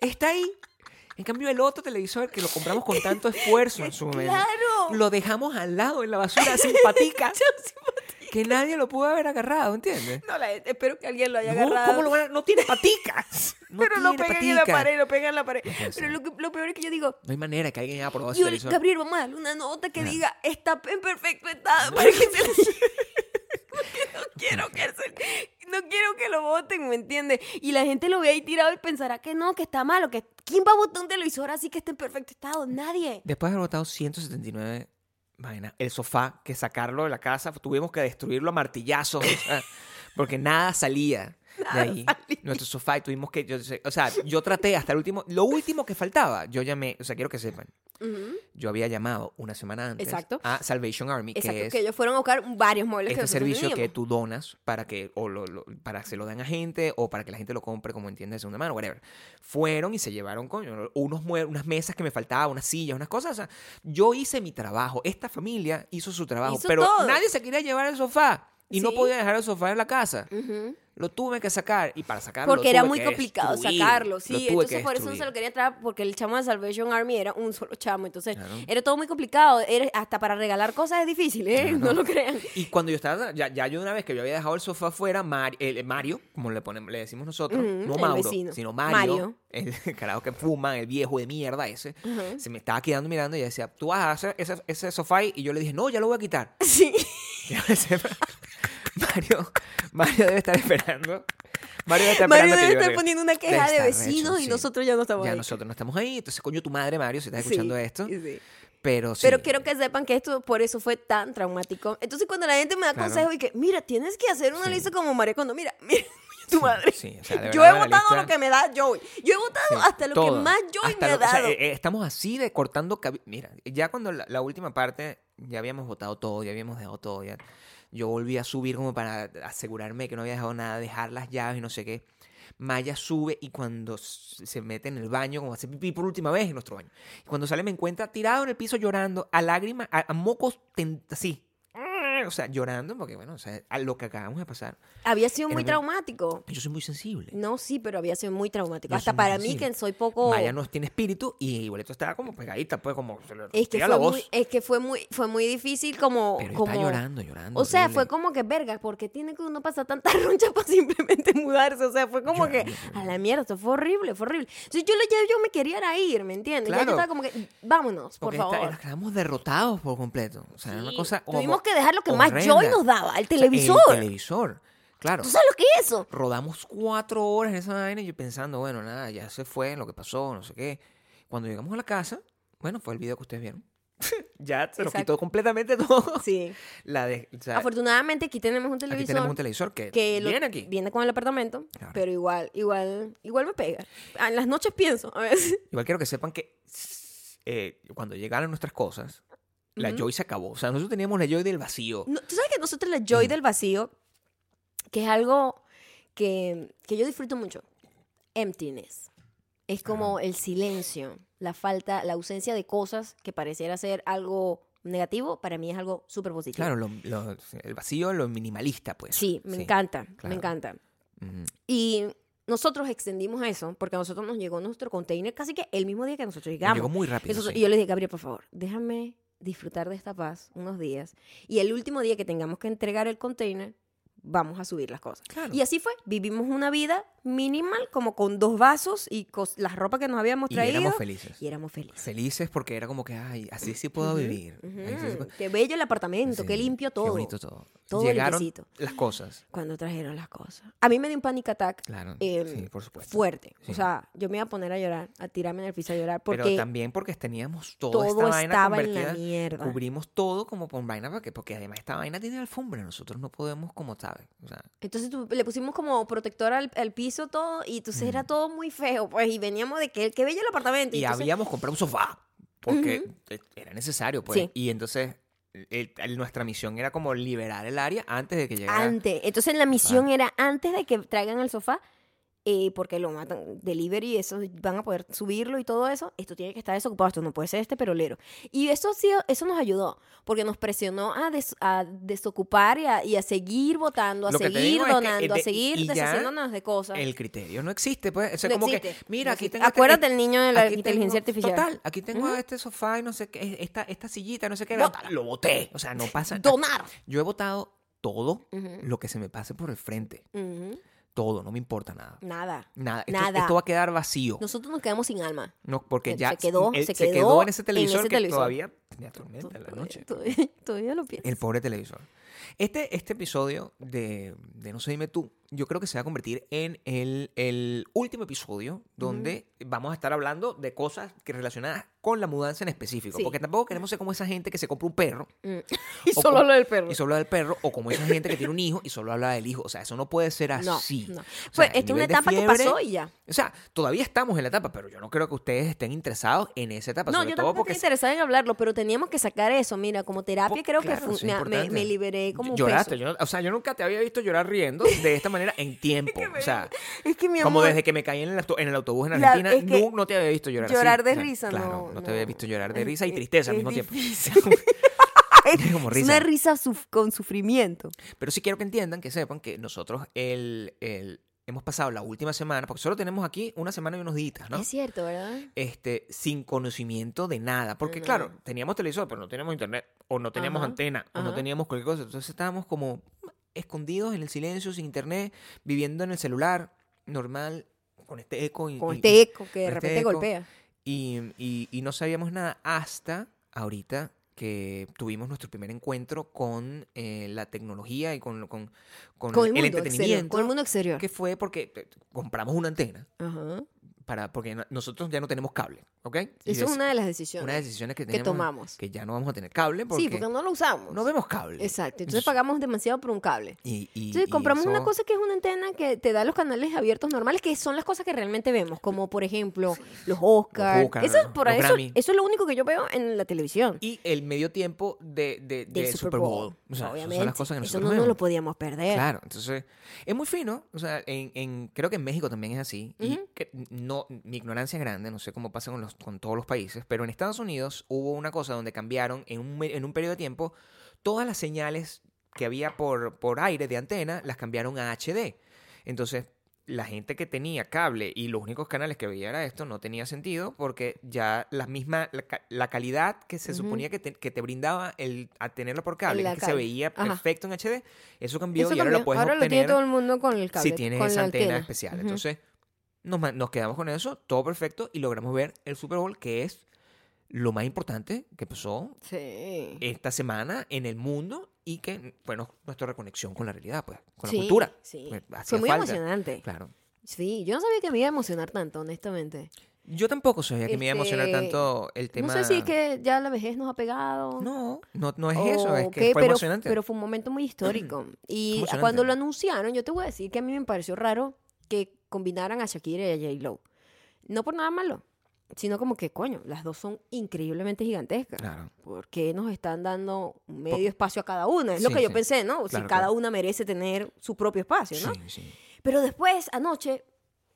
está ahí. En cambio, el otro televisor que lo compramos con tanto esfuerzo en su momento, Claro. lo dejamos al lado en la basura, simpatica, que nadie lo pudo haber agarrado, ¿entiendes? No, la- espero que alguien lo haya No, agarrado. ¿cómo lo van a- No tiene paticas. No pero lo tiene pegan en la pared, lo pegan en la pared. puede Pero lo, que- lo peor es que yo digo, No hay manera que alguien haya probado yo. Gabriel, vamos a darle una nota que diga, está en perfecto estado. Para que se Porque no quiero que se- no quiero que lo voten, ¿me entiendes? Y la gente lo ve ahí tirado y pensará que no, que está malo, que ¿quién va a votar un televisor así que esté en perfecto estado? Nadie. Después de haber botado 179 vainas, el sofá, que sacarlo de la casa, tuvimos que destruirlo a martillazos, porque nada salía de ahí. Nuestro sofá y tuvimos que, yo o sea, yo traté hasta el último, lo último que faltaba, yo llamé, o sea, quiero que sepan, Ujú. yo había llamado una semana antes Exacto. a Salvation Army, Exacto, que que, es ellos fueron a buscar varios muebles que este nosotros servicio que teníamos. tú donas para que o lo, lo- para que se lo den a gente o para que la gente lo compre como entiende de segunda mano, whatever. Fueron y se llevaron coño, unos mue- unas mesas que me faltaban, unas sillas, unas cosas. O sea, yo hice mi trabajo, esta familia hizo su trabajo, Hizo pero todo. nadie se quería llevar el sofá y no Sí. podía dejar el sofá en la casa. Ujú. Lo tuve que sacar y para sacarlo Porque lo era muy que complicado destruir. sacarlo, Lo sí. tuve Entonces que por eso no se lo quería traer porque el chamo de Salvation Army era un solo chamo. Entonces Claro. era todo muy complicado. Era, hasta para regalar cosas es difícil, ¿eh? Claro. No lo crean. Y cuando yo estaba, ya, ya yo una vez que yo había dejado el sofá afuera, Mar- el- Mario, como le, ponemos, le decimos nosotros, no Mauro, sino Mario, Mario. el carajo que fuma, el viejo de mierda ese, se me estaba quedando mirando y decía, tú vas a hacer ese, ese sofá ahí?" y yo le dije, no, ya lo voy a quitar. Sí. Mario, Mario debe estar esperando. Mario debe estar Mario debe estar poniendo una queja de vecinos y sí. nosotros ya no estamos Ya ahí. nosotros no estamos ahí, entonces coño tu madre Mario, si estás Sí, escuchando esto, sí. pero sí. Pero quiero que sepan que esto por eso fue tan traumático. Entonces cuando la gente me da Claro. consejo y que, mira, tienes que hacer una Sí. lista como María Cuando, mira, mira, tu madre. Sí, o sea, de yo he votado lista- lo que me da Joey. Yo he votado Sí, hasta lo todo. que más Joey Hasta me ha lo- o sea, dado. eh, eh, estamos así de cortando Mira, ya cuando la, la última parte, ya habíamos votado todo, ya habíamos dejado todo. Ya, Yo volví a subir como para asegurarme que no había dejado nada, dejar las llaves y no sé qué. Maya sube y cuando se mete en el baño, como hace pipí por última vez en nuestro baño. Y cuando sale me encuentra tirado en el piso llorando, a lágrimas, a, a mocos, así. O sea, llorando, porque bueno, o sea, a lo que acabamos de pasar. Había sido muy muy- traumático. Yo soy muy sensible. No, sí, pero había sido muy traumático. Yo Hasta para mí, que soy poco... Maya no tiene espíritu y igualito estaba como pegadita, pues como Es que, fue la voz. muy, es que fue muy, fue muy difícil como... pero como está llorando, llorando. O sea, horrible. fue como que, verga, porque tiene que uno pasar tanta roncha para simplemente mudarse? O sea, fue como que, Llorando, a la mierda, esto fue horrible, fue horrible. Entonces yo, le- ya yo me quería ir, ¿me entiendes? Ya yo Claro. estaba como que, vámonos, por Porque favor. está- nos quedamos derrotados por completo. O sea, era una Sí, cosa. Tuvimos que dejar lo que más joy nos daba, el O sea, televisor. el televisor. Claro. ¿Tú sabes lo que es eso? Rodamos cuatro horas en esa vaina y yo pensando, bueno, nada, ya se fue, lo que pasó, no sé qué. Cuando llegamos a la casa, bueno, fue el video que ustedes vieron. ya se nos quitó completamente todo. Sí. La de, o sea, Afortunadamente aquí tenemos un aquí televisor. tenemos un televisor que, que lo- viene aquí. viene con el apartamento, Claro. pero igual, igual, igual me pega. Ah, En las noches pienso, a veces. Igual quiero que sepan que eh, cuando llegaron nuestras cosas, la Ujú. Joy se acabó. O sea, nosotros teníamos la Joy del vacío. No, Tú sabes que nosotros la joy Mm. del vacío, que es algo que, que yo disfruto mucho, emptiness. Es como el silencio, la falta, la ausencia de cosas que pareciera ser algo negativo, para mí es algo súper positivo. Claro, lo- lo- el vacío, lo minimalista, pues. Sí, me encanta, claro. me encanta. Y nosotros extendimos eso porque a nosotros nos llegó nuestro container casi que el mismo día que nosotros Nos llegamos. Llegó muy rápido. Eso- sí. Y yo le dije, Gabriel, por favor, déjame disfrutar de esta paz unos días. Y el último día que tengamos que entregar el container, vamos a subir las cosas. Claro. Y así fue. Vivimos una vida minimal, como con dos vasos y las ropas que nos habíamos Y traído. éramos felices. y éramos felices. Felices porque era como que, ay, así sí puedo vivir. Ahí sí se puede- Qué bello el apartamento, Sí, qué limpio todo. Qué bonito todo. Todo Llegaron limpiecito. las cosas. Cuando trajeron las cosas. A mí me dio un panic attack Claro. Em, sí, por supuesto. fuerte. O sea, yo me iba a poner a llorar, a tirarme en el piso a llorar, Pero también porque teníamos toda todo esta vaina estaba en la convertida. mierda. Cubrimos todo como con vaina porque, porque además esta vaina tiene alfombra. Nosotros no podemos, como sabes. O sea, Entonces tú- le pusimos como protector al, al piso todo y entonces era todo muy feo, pues, y veníamos de que qué bello el apartamento. y entonces- habíamos comprado un sofá porque eh, era necesario, pues. Sí. Y entonces el- el- nuestra misión era como liberar el área antes de que llegara. Antes. Entonces la misión era antes de que traigan el sofá, eh, porque lo matan, delivery, eso van a poder subirlo y todo eso, esto tiene que estar desocupado, esto no puede ser este perolero. Y eso eso nos ayudó, porque nos presionó a, des- a desocupar y a, y a seguir votando, a Lo seguir digo es que, donando, eh, a seguir deshaciéndonos de cosas. El criterio no existe, pues. O sea, No como existe, que, mira, no aquí tengo. este- Acuérdate el niño de la inteligencia tengo- artificial. Total, aquí tengo Ujú. este sofá y no sé qué, esta, esta sillita, no sé qué. Lo boté. O sea, no pasa Donar. Yo he votado todo Ujú, lo que se me pase por el frente. ujú. Todo, no me importa nada. Nada. Nada. Esto, Nada. esto va a quedar vacío. Nosotros nos quedamos sin alma. No, porque Se- ya se quedó- él se se quedó, en ese en televisor ese que televisor. todavía tenía tormenta en la Todavía- noche. Todavía, todavía lo pienso. El pobre televisor. Este, este episodio de, de No sé dime tú, yo creo que se va a convertir en el, el último episodio donde vamos a estar hablando de cosas que relacionadas con la mudanza en específico. Sí. Porque tampoco queremos ser como esa gente que se compra un perro Mm. Y solo como- lo del perro. y solo habla del perro, o como esa gente que tiene un hijo y solo habla del hijo. O sea, eso no puede ser así. no. O Pues sea, esta es una etapa que pasó y ya. O sea, todavía estamos en la etapa, pero yo no creo que ustedes estén interesados en esa etapa. No, sobre yo todo tampoco porque estoy interesada en hablarlo, pero teníamos que sacar eso. Mira, como terapia creo claro, que me liberé como Lloraste, yo o sea, yo nunca te había visto llorar riendo de esta manera en tiempo. o sea, Es que mi como amor, desde que me caí en el, auto- en el autobús en La- Argentina, es que no, no te había visto llorar llorar así. de O sea, risa, claro, no, no, te había visto llorar de Es- risa y es- tristeza al es mismo tiempo. Es como es risa. una risa suf- con sufrimiento. Pero sí quiero que entiendan, que sepan que nosotros el, el- hemos pasado la última semana, porque solo tenemos aquí una semana y unos días, ¿no? Es cierto, ¿verdad? Este, sin conocimiento de nada. Porque, claro, teníamos televisor, pero no teníamos internet, o no teníamos Ajá, antena, o no teníamos cualquier cosa. Entonces estábamos como escondidos en el silencio, sin internet, viviendo en el celular, normal, con este eco. Y, Con este eco que de este repente eco. golpea. y, y- y no sabíamos nada hasta ahorita que tuvimos nuestro primer encuentro con eh, la tecnología y con, con, con Con el el, mundo exterior. entretenimiento. Con el mundo exterior. Que fue porque eh, compramos una antena. Ajá. Para, porque no- nosotros ya no tenemos cable. ¿ok? Y Eso es una de las decisiones. una de las decisiones que, que tenemos, tomamos. Que ya no vamos a tener cable porque, sí, porque no lo usamos. no vemos cable. Exacto. Entonces Entonces- pagamos demasiado por un cable. Y, y- Entonces y compramos una cosa que es una antena que te da los canales abiertos normales, que son las cosas que realmente vemos, como por ejemplo los Oscars. Oscar, eso, es por los eso, eso es lo único que yo veo en la televisión. Y el medio tiempo de, de- Super Bowl. O sea, obviamente. son las cosas que eso no nos lo podíamos perder. Claro, entonces es muy fino. O sea, en, en- creo que en México también es así. Y que no, mi ignorancia es grande, no sé cómo pasa con, los, con todos los países, pero en Estados Unidos hubo una cosa donde cambiaron en un, en un periodo de tiempo todas las señales que había por, por aire de antena, las cambiaron a HD. Entonces, la gente que tenía cable y los únicos canales que veía era esto, no tenía sentido porque ya la misma, la, ca- la calidad que se suponía que te, que te brindaba el a tenerlo por cable, que se veía Ajá. perfecto en HD, eso cambió Eso y ahora lo puedes Ahora lo obtener tiene todo el mundo con el cable. si tienes esa antena, antena. especial. Entonces, nos, nos quedamos con eso, todo perfecto, y logramos ver el Super Bowl, que es lo más importante que pasó Sí. esta semana en el mundo y que, bueno, nuestra reconexión con la realidad, pues, con Sí, la cultura. Sí. Pues, Fue muy falta. emocionante. Claro. Sí, yo no sabía que me iba a emocionar tanto, honestamente. Yo tampoco sabía que me iba a emocionar Este, tanto el tema. No sé si es que ya la vejez nos ha pegado. No, no, no es eso, es que fue pero, emocionante. pero fue un momento muy histórico. Y cuando lo anunciaron, yo te voy a decir que a mí me pareció raro que combinaran a Shakira y a J-Lo. No por nada malo, sino como que, coño, las dos son increíblemente gigantescas. Claro. ¿Por qué nos están dando medio espacio a cada una? Es lo Sí, que yo sí. pensé, ¿no? si Claro, cada claro. una merece tener su propio espacio, ¿no? Sí, sí. Pero después, anoche,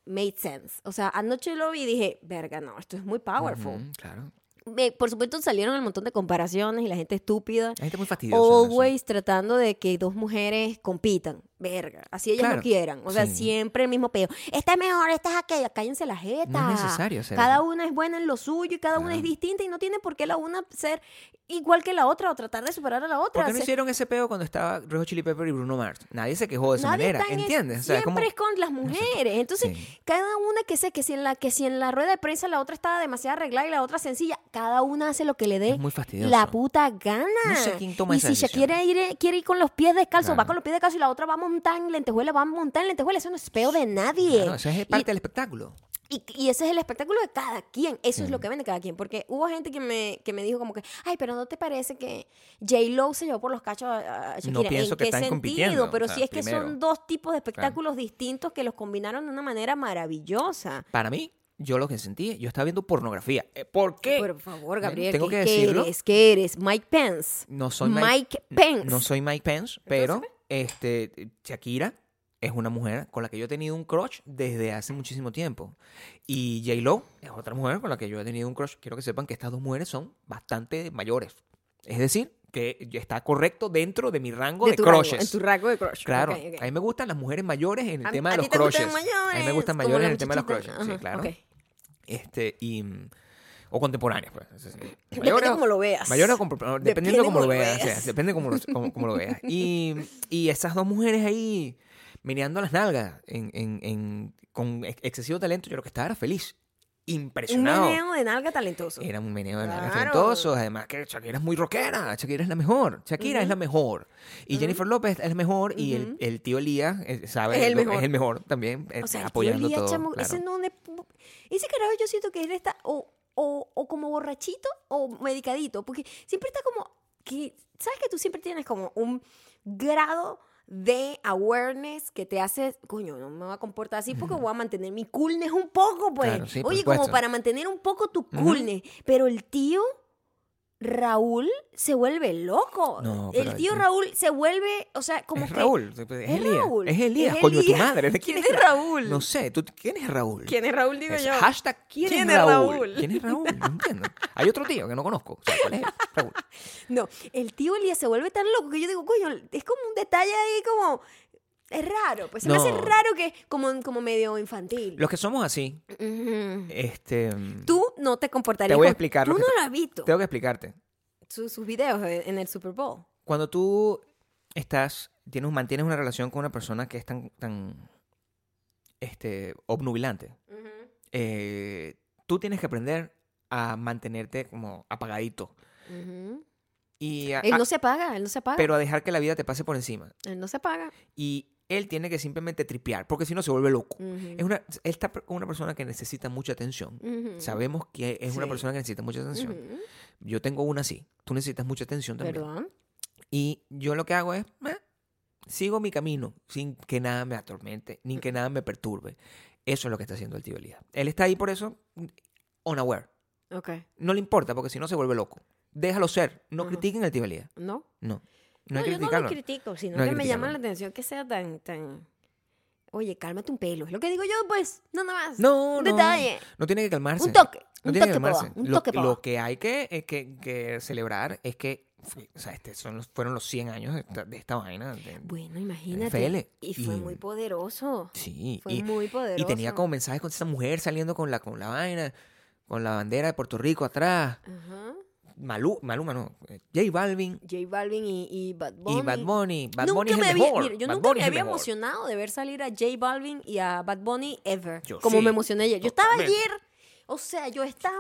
made sense. O sea, anoche lo vi y dije, verga, no, esto es muy powerful. Ujú, claro. Me- por supuesto, salieron un montón de comparaciones y la gente estúpida. La gente muy fastidiosa. Always tratando de que dos mujeres compitan. Verga. Así ellas Claro, no quieran. O sea, sí. siempre el mismo peo. Esta es mejor, esta es aquella. Cállense la jeta. No es necesario hacer Cada una es buena en lo suyo y cada una es distinta y no tiene por qué la una ser igual que la otra o tratar de superar a la otra. ¿Por qué no Se- hicieron ese peo cuando estaba Hot Chili Pepper y Bruno Mars? Nadie se quejó de esa Nadie manera, ¿entiendes? O sea, siempre como- es con las mujeres. Entonces, Sí. cada una que sé que si en la que si en la rueda de prensa la otra estaba demasiado arreglada y la otra sencilla, cada una hace lo que le dé muy la puta gana. No sé quién toma y esa si se decisión. quiere ir, quiere ir con los pies descalzos, va con los pies descalzos y la otra va a montar en lentejuela, va a montar en lentejuela. Eso no es peo de nadie. Claro, eso es Y- parte del espectáculo. y, y ese es el espectáculo de cada quien. Eso es lo Mm. que vende cada quien. Porque hubo gente que me, que me dijo como que, ay, pero ¿no te parece que J-Lo se llevó por los cachos a, a Shakira? pienso ¿En que qué están sentido? compitiendo, Pero o sea, sí es que primero. son dos tipos de espectáculos distintos que los combinaron de una manera maravillosa. Para mí, yo lo que sentí, yo estaba viendo pornografía. Eh, ¿Por qué? Por favor, Gabriel, Tengo ¿qué, que qué decirlo. eres? ¿Qué eres? Mike Pence. No soy Mike, Mike, Pence. No soy Mike Pence, pero este Shakira es una mujer con la que yo he tenido un crush desde hace muchísimo tiempo. Y J-Lo es otra mujer con la que yo he tenido un crush. Quiero que sepan que estas dos mujeres son bastante mayores. Es decir, que está correcto dentro de mi rango de, rango, crushes. en tu rango de crush. Claro, a mí me gustan las mujeres mayores en el A- tema de los crushes. A mí me gustan mayores en el tema de los crushes. Sí, claro. Este, y, o contemporáneas, pues. Depende mayores- cómo lo veas. Depende dependiendo de cómo lo lo veas. o sea, veas. depende cómo lo, cómo- cómo lo veas. Y, y esas dos mujeres ahí meneando las nalgas en, en- en- con ex- excesivo talento, yo lo que estaba era feliz. Un Impresionado. meneo de nalga talentoso. Era un meneo de nalgas Claro. talentoso. Además que Shakira es muy rockera. Shakira es la mejor. Shakira es la mejor. Y Jennifer López es la mejor. Y el, tío Elías, eh, ¿sabe? Es el mejor. Es el mejor también. eh, O sea, el tío apoyando Elías, todo. chamo, claro. ese no le- ese carajo yo siento que él está o, o como borrachito o medicadito, porque siempre está como que sabes que tú siempre tienes como un grado de awareness que te hace, coño, no me voy a comportar así porque voy a mantener mi coolness un poco, pues. Claro, sí, por Oye, como para mantener un poco tu coolness, pero el tío Raúl se vuelve loco. No, el tío Raúl se vuelve, o sea, como es que Raúl. Es, Es Elías. Raúl, Es Elías, es coño, tu Elías. madre. ¿De ¿Quién ¿Quién, es Raúl? No sé. ¿tú, ¿Quién es Raúl? ¿Quién es Raúl? Digo Es yo. Hashtag ¿quién, ¿Quién es Raúl? Raúl? ¿Quién es Raúl? No entiendo. Hay otro tío que no conozco. O sea, ¿cuál es? Raúl. No, el tío Elías se vuelve tan loco que yo digo, coño, es como un detalle ahí como... Es raro, pues se me hace No. raro que como, como medio infantil. Los que somos así, Ujú. este... Tú no te comportarías Te voy a explicar Tú no te- lo has visto. Tengo que explicarte. Sus, sus videos en el Super Bowl. Cuando tú estás, tienes, mantienes una relación con una persona que es tan, tan este, obnubilante, eh, tú tienes que aprender a mantenerte como apagadito. Y a- Él no se apaga, él no se apaga. pero a dejar que la vida te pase por encima. Él no se apaga. Y él tiene que simplemente tripear, porque si no se vuelve loco. Ujú. Es una, él está con una persona que necesita mucha atención. Sabemos que es una persona que necesita mucha atención. Yo tengo una así. Tú necesitas mucha atención también. ¿Verdad? Y yo lo que hago es, eh, sigo mi camino sin que nada me atormente, ni que nada me perturbe. Eso es lo que está haciendo el tío Elías. Él está ahí por eso, unaware. Ok. No le importa, porque si no se vuelve loco. Déjalo ser. No critiquen al tío Elías. ¿No? No. No, que yo no lo critico, sino No que que me llama la atención que sea tan, tan... Oye, cálmate un pelo. Es lo que digo yo, pues. No, nada más. No, Un no. detalle. No tiene que calmarse. Un toque. No un tiene que toque, calmarse. papá. Un lo, toque, lo que hay que, eh, que, que celebrar es que, o sea, este son los, fueron los 100 años de esta, de esta vaina. de- Bueno, imagínate. Y fue Y- muy poderoso. sí. Fue y, muy poderoso. y tenía como mensajes con esa mujer saliendo con la, con la vaina, con la bandera de Puerto Rico atrás. Ajá. Malú, Maluma, no. eh, J Balvin J Balvin y, y Bad Bunny. y Bad Bunny. Bad nunca Bunny es el me había, mejor. mira, yo Bad nunca Bunny me el había emocionado de ver salir a J Balvin y a Bad Bunny ever. Yo como sí, me emocioné ayer. Yo estaba ayer, o sea, yo estaba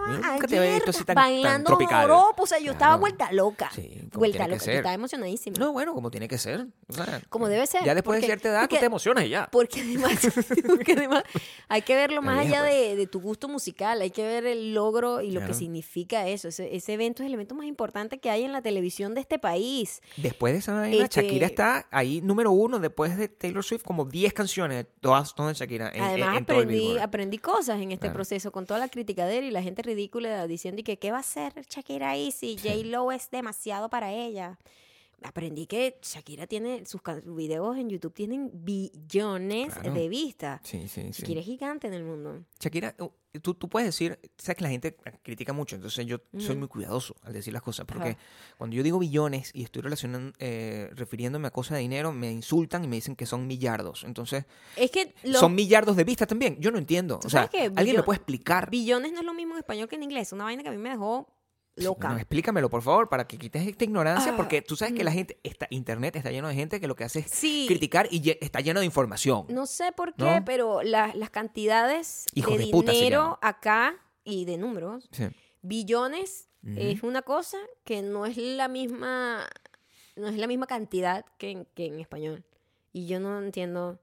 Yo ayer tan- tan bailando tropical. joropo, o sea, yo estaba vuelta loca. Sí, vuelta loca. Yo estaba emocionadísima. No, bueno, como tiene que ser. O sea, Como debe ser, Ya después porque- de cierta edad, porque- tú te emocionas y ya. Porque además, porque además hay que verlo más allá pues. de, de tu gusto musical, hay que ver el logro y lo que significa eso. Ese, ese evento es el evento más importante que hay en la televisión de este país. Después de esa vaina, Este- Shakira está ahí número uno después de Taylor Swift, como 10 canciones, todas, todas de Shakira. En, Además, en- en todo el aprendí, aprendí cosas en este Claro. proceso con toda la criticadera y la gente ridícula diciendo y que qué va a hacer Shakira ahí si J Lo es demasiado para ella. Aprendí que Shakira tiene sus videos en YouTube tienen billones Claro. de vistas. Sí, sí, sí. Shakira es gigante en el mundo. Shakira, tú, tú puedes decir, sabes que la gente critica mucho, entonces yo soy muy cuidadoso al decir las cosas, porque cuando yo digo billones y estoy relacionando, eh, refiriéndome a cosas de dinero, me insultan y me dicen que son millardos. Entonces, Es que los son millardos de vistas también. Yo no entiendo. ¿Tú O sea, que alguien me puede explicar. billones no es lo mismo en español que en inglés. Una vaina que a mí me dejó loca. Bueno, explícamelo, por favor, para que quites esta ignorancia, Ah, porque tú sabes que la mm. gente, está, internet está lleno de gente que lo que hace es Sí. criticar y está lleno de información. No sé por qué, ¿No? pero la- las cantidades Hijos de, de puta dinero acá y de números, Sí. billones Ujú. es una cosa que no es la misma, no es la misma cantidad que en, que en español. Y yo no entiendo,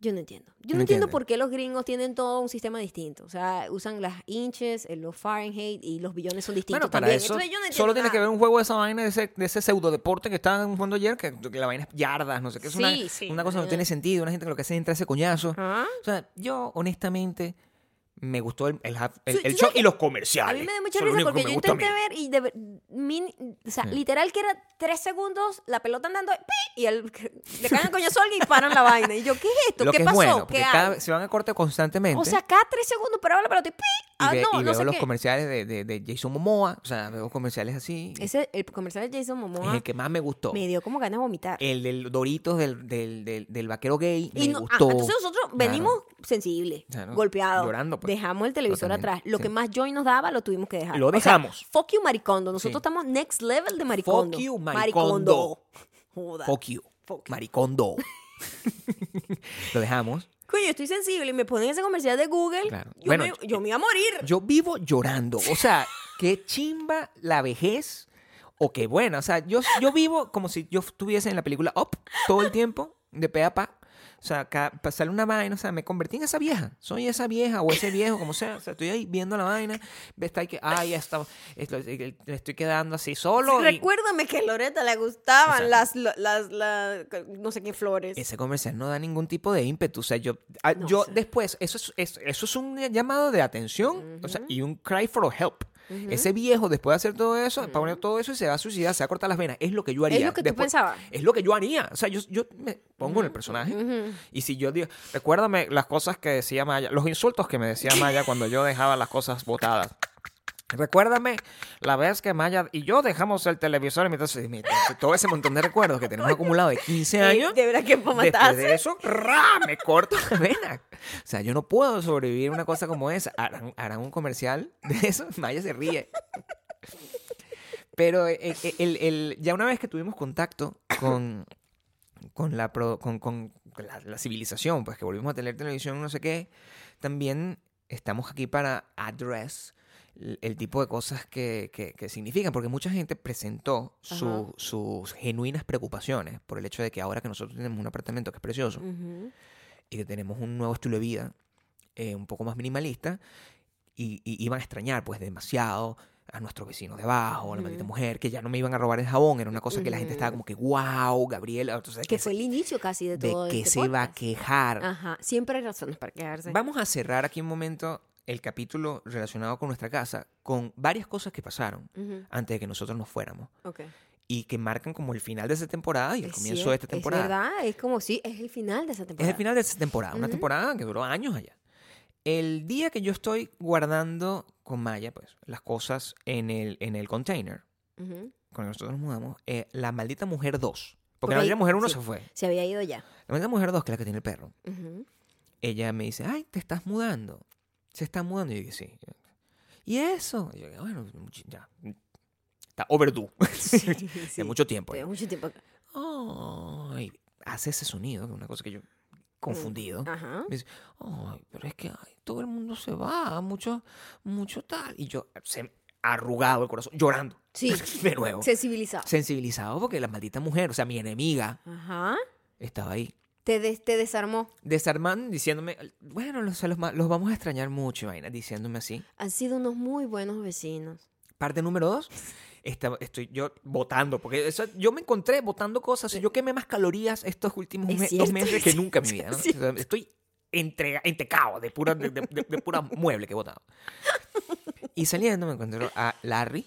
yo no entiendo. Yo no No entiendo por qué los gringos tienen todo un sistema distinto. O sea, usan las inches, eh, los Fahrenheit y los billones son distintos Bueno, para también. eso Entonces yo no entiendo solo tiene que ver un juego de esa vaina, de ese, de ese pseudo deporte que estaban jugando ayer, que, que la vaina es yardas, no sé qué, es una, sí. una cosa que no tiene sentido, una gente que lo que hace es entrar ese coñazo. Ah. O sea, yo honestamente me gustó el, el, el- Sí, el ¿tú show y los comerciales. A mí me da mucha Eso es risa porque me yo intenté ver y de, min- o sea, literal que era tres segundos, la pelota andando ¡pi! y el, le caen a alguien y paran la vaina. Y yo, ¿qué es esto? Lo ¿Qué que es pasó? se van a corte constantemente. O sea, cada tres segundos paraba la pelota y ¡pi! y, Ah, ve- no, y no veo sé los qué. comerciales de, de, de Jason Momoa, o sea, veo comerciales así. Ese, el comercial de Jason es Momoa el que más me gustó. me dio como ganas de vomitar. El del Doritos del, del, del, del vaquero gay me y no- ah, entonces nosotros venimos sensibles, Claro, golpeados, llorando, pues. Dejamos el televisor atrás. Lo sí. que más joy nos daba lo tuvimos que dejar. Lo O sea, dejamos. fuck you, maricondo. Nosotros Sí. estamos next level de maricondo. Fuck you, maricondo. Joda. Fuck you. Fuck you. Maricondo. Lo dejamos. Coño, estoy sensible y me ponen ese comercial de Google. Claro. Yo, Bueno, me, yo me iba a morir. Yo vivo llorando. O sea, qué chimba la vejez. O qué buena. O sea, yo, yo vivo como si yo estuviese en la película Up todo el tiempo, de pe a pa. O sea, ca- pasarle una vaina, o sea, me convertí en esa vieja. Soy esa vieja o ese viejo, como sea. O sea, estoy ahí viendo la vaina. Está ahí que, ay, ya está, esto- me estoy quedando así solo. y- Recuérdame que a Loreta le gustaban O sea, las, las, la- no sé qué flores. Ese comercial no da ningún tipo de ímpetu. O sea, yo, ah, No yo después, eso es, es- eso es un llamado de atención o sea, y un cry for help. Ese viejo, después de hacer todo eso, va a poner todo eso se va a suicidar, se va a cortar las venas. Es lo que yo haría. Es lo que tú Después- pensabas. Es lo que yo haría. O sea, yo, yo me pongo en el personaje. Y si yo digo, recuérdame las cosas que decía Maya, los insultos que me decía Maya cuando yo dejaba las cosas botadas. Recuérdame la vez que Maya y yo dejamos el televisor y entonces, y mira, todo ese montón de recuerdos que tenemos acumulado de 15 años. De verdad que Después de eso, ¡ra! me corto la vena. O sea, yo no puedo sobrevivir a una cosa como esa. Harán, harán un comercial de eso, Maya se ríe. Pero eh, eh, el- el- ya una vez que tuvimos contacto con, con, la, pro- con, con la, la civilización, pues que volvimos a tener televisión, no sé qué, también estamos aquí para address el, tipo de cosas que, que- que significan, porque mucha gente presentó su- sus genuinas preocupaciones por el hecho de que ahora que nosotros tenemos un apartamento que es precioso Ujú. y que tenemos un nuevo estilo de vida eh, un poco más minimalista, y, y iban a extrañar pues demasiado a nuestros vecinos de abajo, a la maldita mujer, que ya no me iban a robar el jabón, era una cosa que la gente estaba como que, wow, Gabriela, entonces, Que ¿de fue el inicio casi de de todo qué este se va a podcast. quejar? Ajá, siempre hay razones para quejarse. Vamos a cerrar aquí un momento el capítulo relacionado con nuestra casa con varias cosas que pasaron Ujú, antes de que nosotros nos fuéramos y que marcan como el final de esa temporada y el Es comienzo cier- de esta temporada. Es verdad, es como si es el final de esa Es temporada. el final de esa temporada, una Ujú. temporada que duró años allá. El día que yo estoy guardando con Maya, pues, las cosas en el, en el container con el que nosotros nos mudamos, eh, la maldita mujer 2. Porque Porque la maldita mujer 1 sí. se fue. Se había ido ya. La maldita mujer 2, que es la que tiene el perro, ella me dice, ay, te estás mudando. Se está mudando. Y yo dije, sí. ¿Y eso? Y yo dije, bueno, ya. Está overdue. Sí, De mucho tiempo. Lleva mucho tiempo hace ese sonido, que es una cosa que yo confundido. Ajá. Me dice, ay, pero es que ay, todo el mundo se va, mucho, mucho tal. Y yo, se, arrugado el corazón, llorando. Sí. de nuevo. Sensibilizado. Sensibilizado porque la maldita mujer, o sea, mi enemiga, Ajá. estaba ahí. Te, des- te desarmó. Desarmando, diciéndome, bueno, los, los, los vamos a extrañar mucho, vaina, diciéndome así. Han sido unos muy buenos vecinos. Parte número dos, esta- estoy yo votando, porque eso- yo me encontré votando cosas, yo quemé más calorías estos últimos Es me- dos meses es que nunca en mi vida. ¿no? cierto. O sea, estoy entrega, entecado de pura, de, de- de- pura mueble que he botado. Y saliendo me encontré a Larry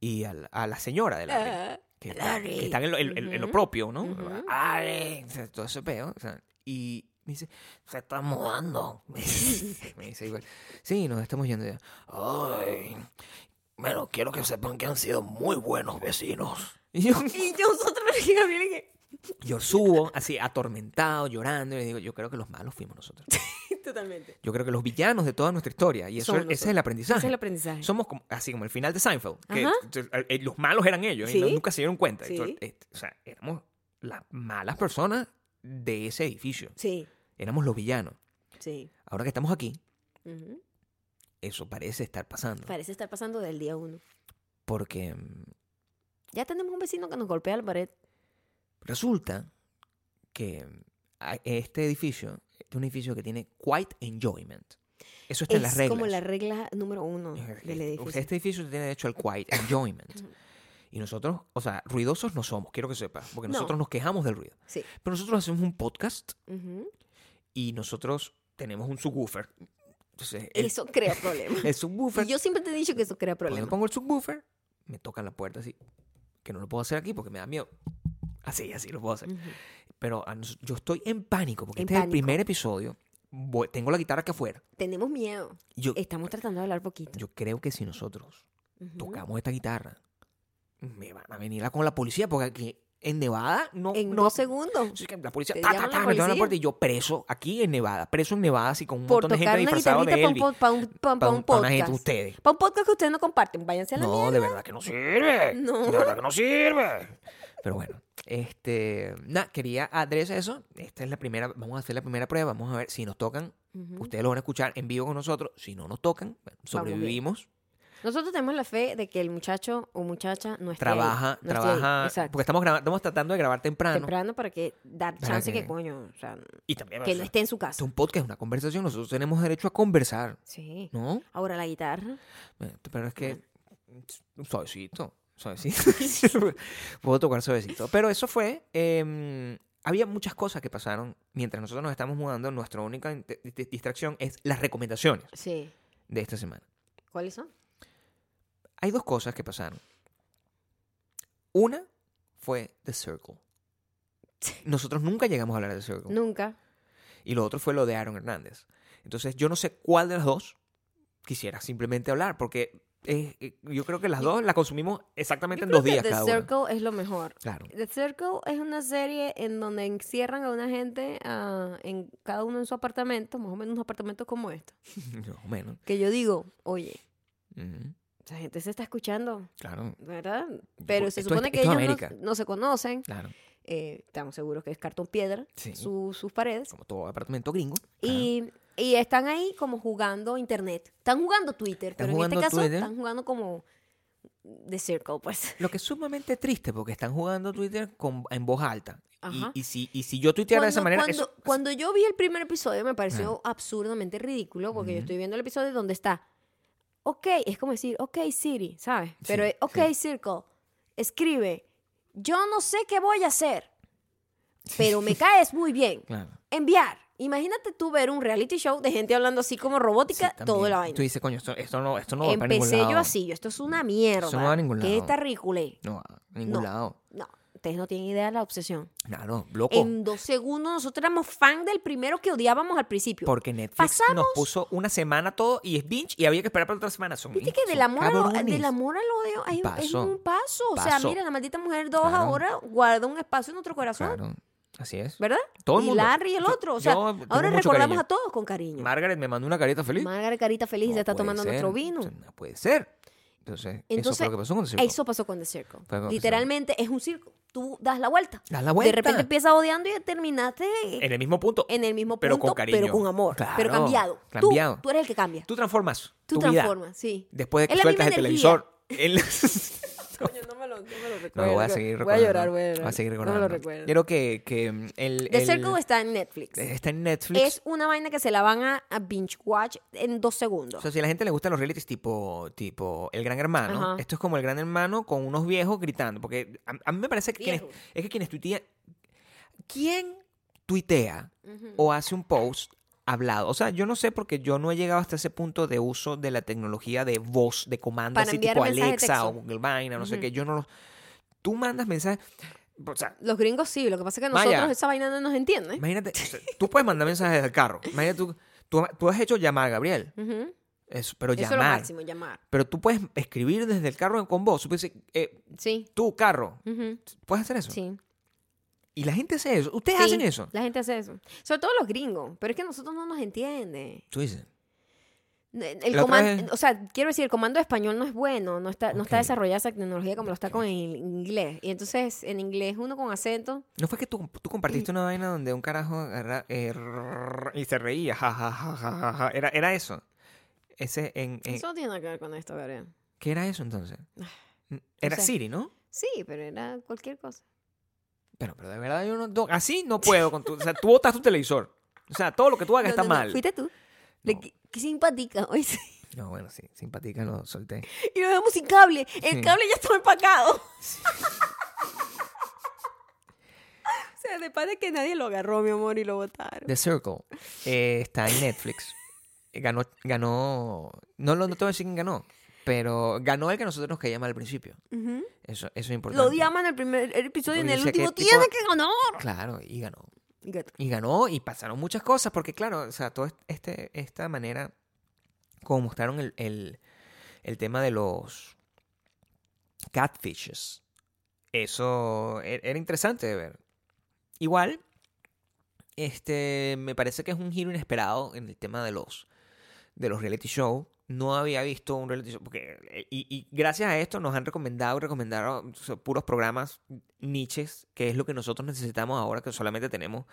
y a a la señora de Larry. Que, está- Larry. que están en lo, en- lo propio, ¿no? Larry, o sea, todo ese peo. o sea, y me dice, se está mudando. Me dice, igual. Sí, nos estamos yendo ya. Ay, bueno, quiero que sepan que han sido muy buenos vecinos. Y yo, Y nosotros le Gabriel que- yo subo así atormentado, llorando, y le digo, yo creo que los malos fuimos nosotros. Totalmente. Yo creo que los villanos de toda nuestra historia. Y eso, Somos ese es el aprendizaje. Ese es el aprendizaje. Somos como, así como el final de Seinfeld, que eh, los malos eran ellos y no- nunca se dieron cuenta. Sí. Entonces, eh, o sea, éramos las malas personas de ese edificio. Sí, Éramos los villanos. sí. Ahora que estamos aquí, eso parece estar pasando. Parece estar pasando del día uno. Porque mm, Ya tenemos un vecino que nos golpea la pared. Resulta que este edificio es un edificio que tiene quite enjoyment. Eso está en las Es reglas. como la regla número uno del eh, edificio. Este edificio tiene derecho al quiet enjoyment. Y nosotros, o sea, ruidosos no somos, quiero que sepas, porque No. nosotros nos quejamos del ruido. Sí. Pero nosotros hacemos un podcast Ujú. y nosotros tenemos un subwoofer. Entonces, el, Eso crea problemas. el subwoofer, Y yo siempre te he dicho que eso crea cuando problemas. pongo el subwoofer, me tocan la puerta así, que no lo puedo hacer aquí porque me da miedo. Así, así lo puedo hacer. Pero nos- yo estoy en pánico porque En este es el primer episodio. Voy- tengo la guitarra acá afuera. Tenemos miedo. Yo, Estamos tratando de hablar poquito. yo creo que si nosotros tocamos esta guitarra, me van a venir con la policía, porque aquí en Nevada no. En no dos segundos. La policía, Te ta, ta, la me la puerta y yo preso aquí en Nevada, preso en Nevada, así con un Por montón de gente una disfrazado de guitarrita para un, Elvis. pa' un- pa' Pa' un un- pa' una gente, podcast. ustedes. Para un podcast que ustedes no comparten. Váyanse a la No, mierda. de verdad que no sirve. No. De verdad que no sirve. Pero bueno, este, nada, quería adresar eso. Esta es la primera, vamos a hacer la primera prueba, vamos a ver si nos tocan. Ujú. Ustedes lo van a escuchar en vivo con nosotros. Si no nos tocan, bueno, sobrevivimos. Nosotros tenemos la fe de que el muchacho o muchacha no esté Trabaja, ahí, no esté ahí. trabaja. Porque estamos, estamos tratando de grabar temprano. temprano para que dar chance que, que- coño, o sea, Y también, que no esté en su casa. es un podcast, una conversación. Nosotros tenemos derecho a conversar, Sí. ¿no? Ahora la guitarra. Pero es que suavecito, suavecito. Puedo tocar suavecito. Pero eso fue. eh, había muchas cosas que pasaron mientras nosotros nos estamos mudando. Nuestra única distracción es las recomendaciones Sí. de esta semana. ¿Cuáles son? Hay dos cosas que pasaron. Una fue The Circle. Nosotros nunca llegamos a hablar de The Circle. Nunca. Y lo otro fue lo de Aaron Hernández. Entonces, yo no sé cuál de las dos quisiera simplemente hablar, porque eh, yo creo que las dos las consumimos exactamente Yo en creo dos que días The cada una. Circle es lo mejor. Claro. The Circle es una serie en donde encierran a una gente ah, en cada uno en su apartamento, más o menos un apartamento como este. Más o menos. Que yo digo, oye, Ujú, esa gente se está escuchando, Claro, ¿verdad? Pero se Esto es- supone que ellos no, no se conocen. claro. eh, estamos seguros que es cartón piedra, Sí. su- sus paredes. Como todo apartamento gringo. Y Y están ahí como jugando internet. Están jugando Twitter, Están pero en este caso Twitter. están jugando como The Circle, pues. Lo que es sumamente triste porque están jugando Twitter con, en voz alta. Y, si, y si yo tuiteara de esa manera, cuando, eso- cuando yo vi el primer episodio me pareció absurdamente ridículo porque yo estoy viendo el episodio donde está, ok, es como decir, ok Siri, ¿sabes? Pero, Sí, ok sí. Circle, escribe, yo no sé qué voy a hacer, pero me caes muy bien. Claro. Enviar. Imagínate tú ver un reality show de gente hablando así como robótica, Sí, todo la vaina. Tú dices, coño, esto, esto no, esto no va para ningún Empecé lado. yo así, yo, esto es una mierda. Eso no va a ningún ¿Qué lado. está ridiculé? No, a ningún No. lado. No, ustedes no tienen idea de la obsesión. Claro, loco. En dos segundos nosotros éramos fan del primero que odiábamos al principio. Porque Netflix Pasamos- nos puso una semana todo y es binge y había que esperar para otra semana. Son, Viste que del amor, a lo- cabrones. del amor al odio hay, es Paso. un paso. O sea, mira, la maldita mujer 2 Claro. ahora guarda un espacio en nuestro corazón. Claro, así es. ¿Verdad? Todo el y mundo. Larry y el otro. O sea, yo ahora recordamos cariño. a todos con cariño. Margaret me mandó una carita feliz. Margaret Carita Feliz No se está tomando ser. nuestro vino. No puede ser. Entonces, eso Entonces, fue lo que pasó con The Circle. Eso pasó con The Circle. The Literalmente es un circo. Tú das la vuelta. Das la vuelta. De repente empiezas odiando y terminaste En el mismo punto. en el mismo punto, Pero con cariño. pero con amor. Claro, pero cambiado. Cambiado. Tú, eres el que cambia. Tú transformas Tú tu vida transformas, sí. después de que Es la sueltas el misma energía. televisor. Coño, no me lo, no me lo No, recuerdo. voy a seguir Voy a recordando. llorar, voy a llorar. Voy a seguir No recordando. me lo recuerdo. Quiero que, que el, The el- Circle está en Netflix. está en Netflix. Es una vaina que se la van a, a binge watch en dos O segundos. sea, si a la gente le gustan los realities tipo, tipo El Gran Hermano, Ajá. esto es como El Gran Hermano con unos viejos gritando. Porque a, a mí me parece que quienes, es que quienes tuitean... ¿Quién tuitea o hace un post hablado? O sea, yo no sé porque yo no he llegado hasta ese punto de uso de la tecnología de voz, de comando, así tipo Alexa o Google Vaina, no sé qué. Yo no los... Tú mandas mensajes... O sea, Los gringos sí, lo que pasa es que nosotros esa vaina no nos entiende. imagínate, o sea, tú puedes mandar mensajes del carro. Imagínate tú, tú, tú has hecho llamar, Gabriel. Ujú. Eso, pero Eso es lo llamar. máximo, llamar. Pero tú puedes escribir desde el carro con voz. Tú puedes decir, eh, Sí. tú, carro, Ujú. puedes hacer eso. Sí. Y la gente hace eso. Ustedes Sí, hacen eso. La gente hace eso. Sobre todo los gringos. Pero es que nosotros no nos entiende. Tú dices. El comando, o sea, quiero decir, el comando español no es bueno, no está, no está desarrollada esa tecnología como lo está con el inglés. Y entonces, en inglés, uno con acento, ¿No fue que tú, tú compartiste una vaina donde un carajo agarra- eh, y se reía? Ja, ja, ja, ja, ja, ja. Era, era eso. Ese en, en- eso no tiene que ver con esto, Gabriel. ¿Qué era eso entonces? Era sé. Siri, ¿no? Sí, pero era cualquier cosa. Pero, pero de verdad yo no... no- así no puedo. Con tu, o sea, tú botas tu televisor. O sea, todo lo que tú hagas No, está mal. Fuiste tú. Le- qué, qué simpática. oíste. No, bueno, sí. Simpática lo solté. Y lo dejamos sin cable. El Sí. cable ya estaba empacado. o sea, después de que nadie lo agarró, mi amor, y lo botaron. The Circle eh, está en Netflix. Eh, Ganó, ganó, no, no te voy a decir quién ganó, pero ganó el que nosotros nos mal al principio. Eso, eso es importante. Lo odiaban en el primer episodio y en el último tipo- tiene que ganar. Claro, y ganó. Y ganó y pasaron muchas cosas, porque claro, o sea, toda este, esta manera, como mostraron el, el, el tema de los catfishes, eso e- era interesante de ver. Igual, este, me parece que es un giro inesperado en el tema de los, de los reality show. No había visto un reality porque, eh, y, y gracias a esto nos han recomendado recomendado puros programas niches, que es lo que nosotros necesitamos ahora, que solamente tenemos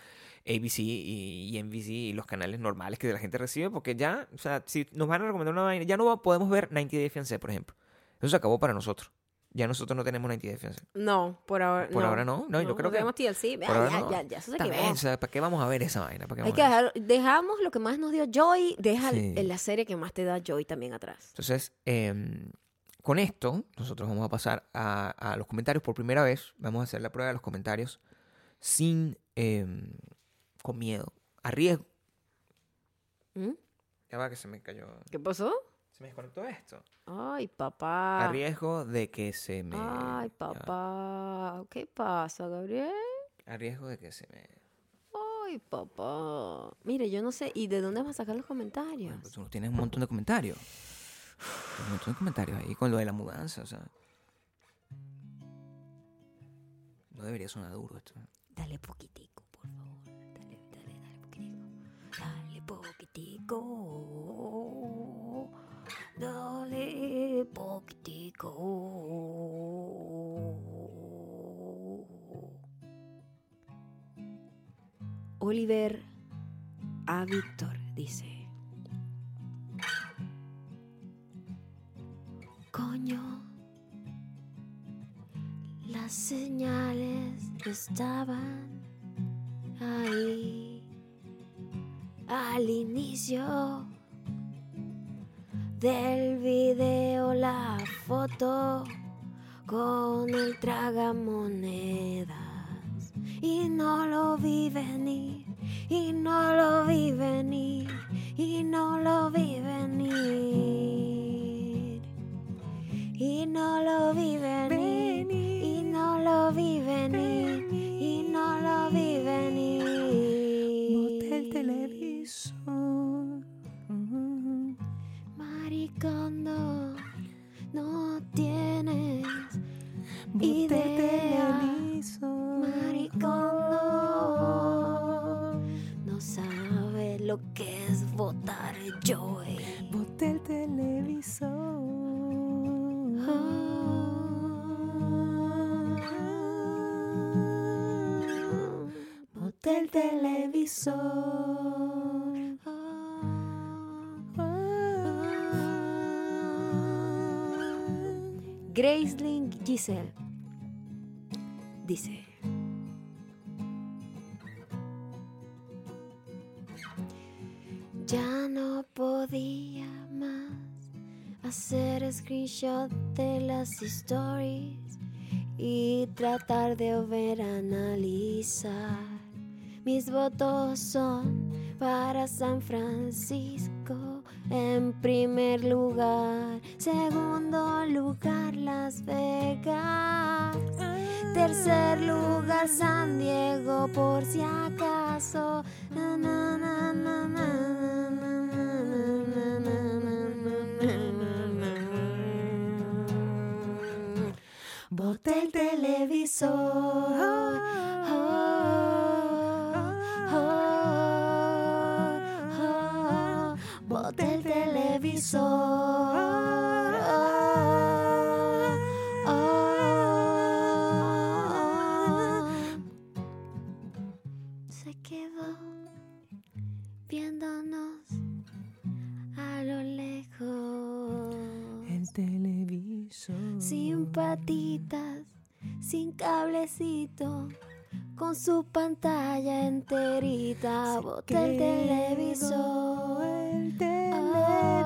ABC y, y NBC y los canales normales que la gente recibe, porque ya, o sea, si nos van a recomendar una vaina, ya no podemos ver 90 Day Fiancé, por ejemplo. Eso se acabó para nosotros. Ya nosotros no tenemos 90 Day Fiancé. No, por ahora Por no. ahora no. No, yo creo que- Tenemos TLC. por Ah, ahora ya, no. ya, ya, eso se Está quemó. bien, o sea, ¿para qué vamos a ver esa vaina? ¿Para qué Hay que a ver eso? dejar, dejamos lo que más nos dio Joy, deja Sí. en la serie que más te da Joy también atrás. Entonces, em, con esto, nosotros vamos a pasar a, a los comentarios por primera vez. Vamos a hacer la prueba de los comentarios sin, em, con miedo, a riesgo. ¿Mm? Ya va que se me cayó. ¿Qué pasó? Se me desconectó esto. Ay, papá. A riesgo de que se me. Ay, papá. ¿Qué pasa, Gabriel? a riesgo de que se me. Ay, papá. Mire, yo no sé. ¿Y de dónde vas a sacar los comentarios? Bueno, pues tú tienes un montón de comentarios. Un montón de comentarios ahí con lo de la mudanza, o sea. No debería sonar duro esto. Dale poquitico, por favor. Dale, dale, dale poquitico. Dale poquitico. Oliver A. Víctor dice. Coño, las señales estaban ahí al inicio del video la foto con el tragamonedas y no lo vi venir y no lo vi venir y no lo vi venir y no lo vi Dice. Ya no podía más hacer screenshot de las stories y tratar de ver analizar. Mis votos son para San Francisco en primer lugar, segundo lugar Las Vegas, tercer lugar San Diego por si acaso. Na, el televisor. Televisor. Oh, oh. Se quedó viéndonos a lo lejos. El televisor. Sin patitas, sin cablecito, con su pantalla enterita. Boté el televisor. El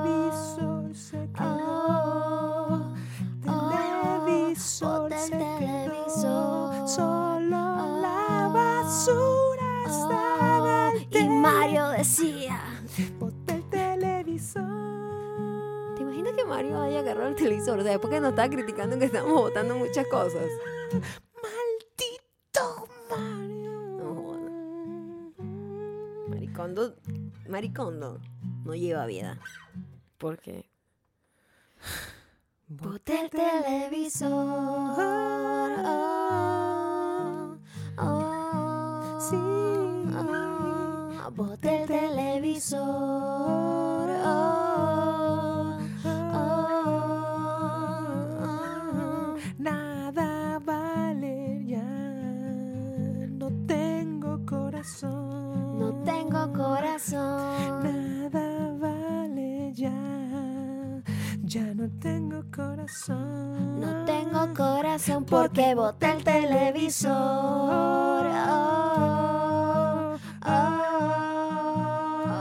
televisor se Oh, televisor se quedó. Solo Oh, la basura estaba. Y Mario decía. Boté el televisor. ¿Te imaginas que Mario haya agarrado el televisor? O sea, después que nos estaba criticando que estábamos votando muchas cosas. Maldito Mario. No. Maricondo, Maricondo no lleva vida. ¿Por qué? Boté el televisor. Oh, oh, Sí. Boté el televisor. Oh, oh, oh. Nada vale ya. No tengo corazón. No tengo corazón. Ya no tengo corazón. No tengo corazón porque boté el televisor. Oh, oh,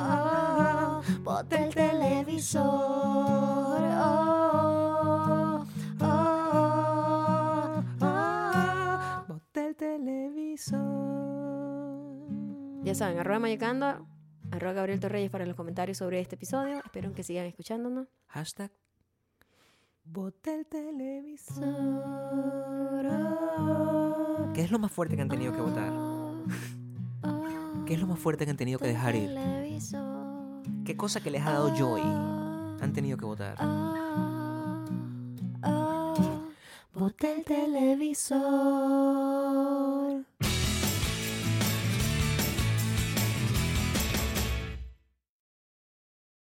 oh. Boté el televisor. Oh, oh, oh. Boté el televisor. Ya saben, arroba mayocando, arroba Gabriel Torreyes para los comentarios sobre este episodio. Espero que sigan escuchándonos. Hashtag. Boté el televisor. ¿Qué es lo más fuerte que han tenido que votar? ¿Qué es lo más fuerte que han tenido que dejar ir? ¿Qué cosa que les ha dado joy han tenido que votar? Boté el televisor.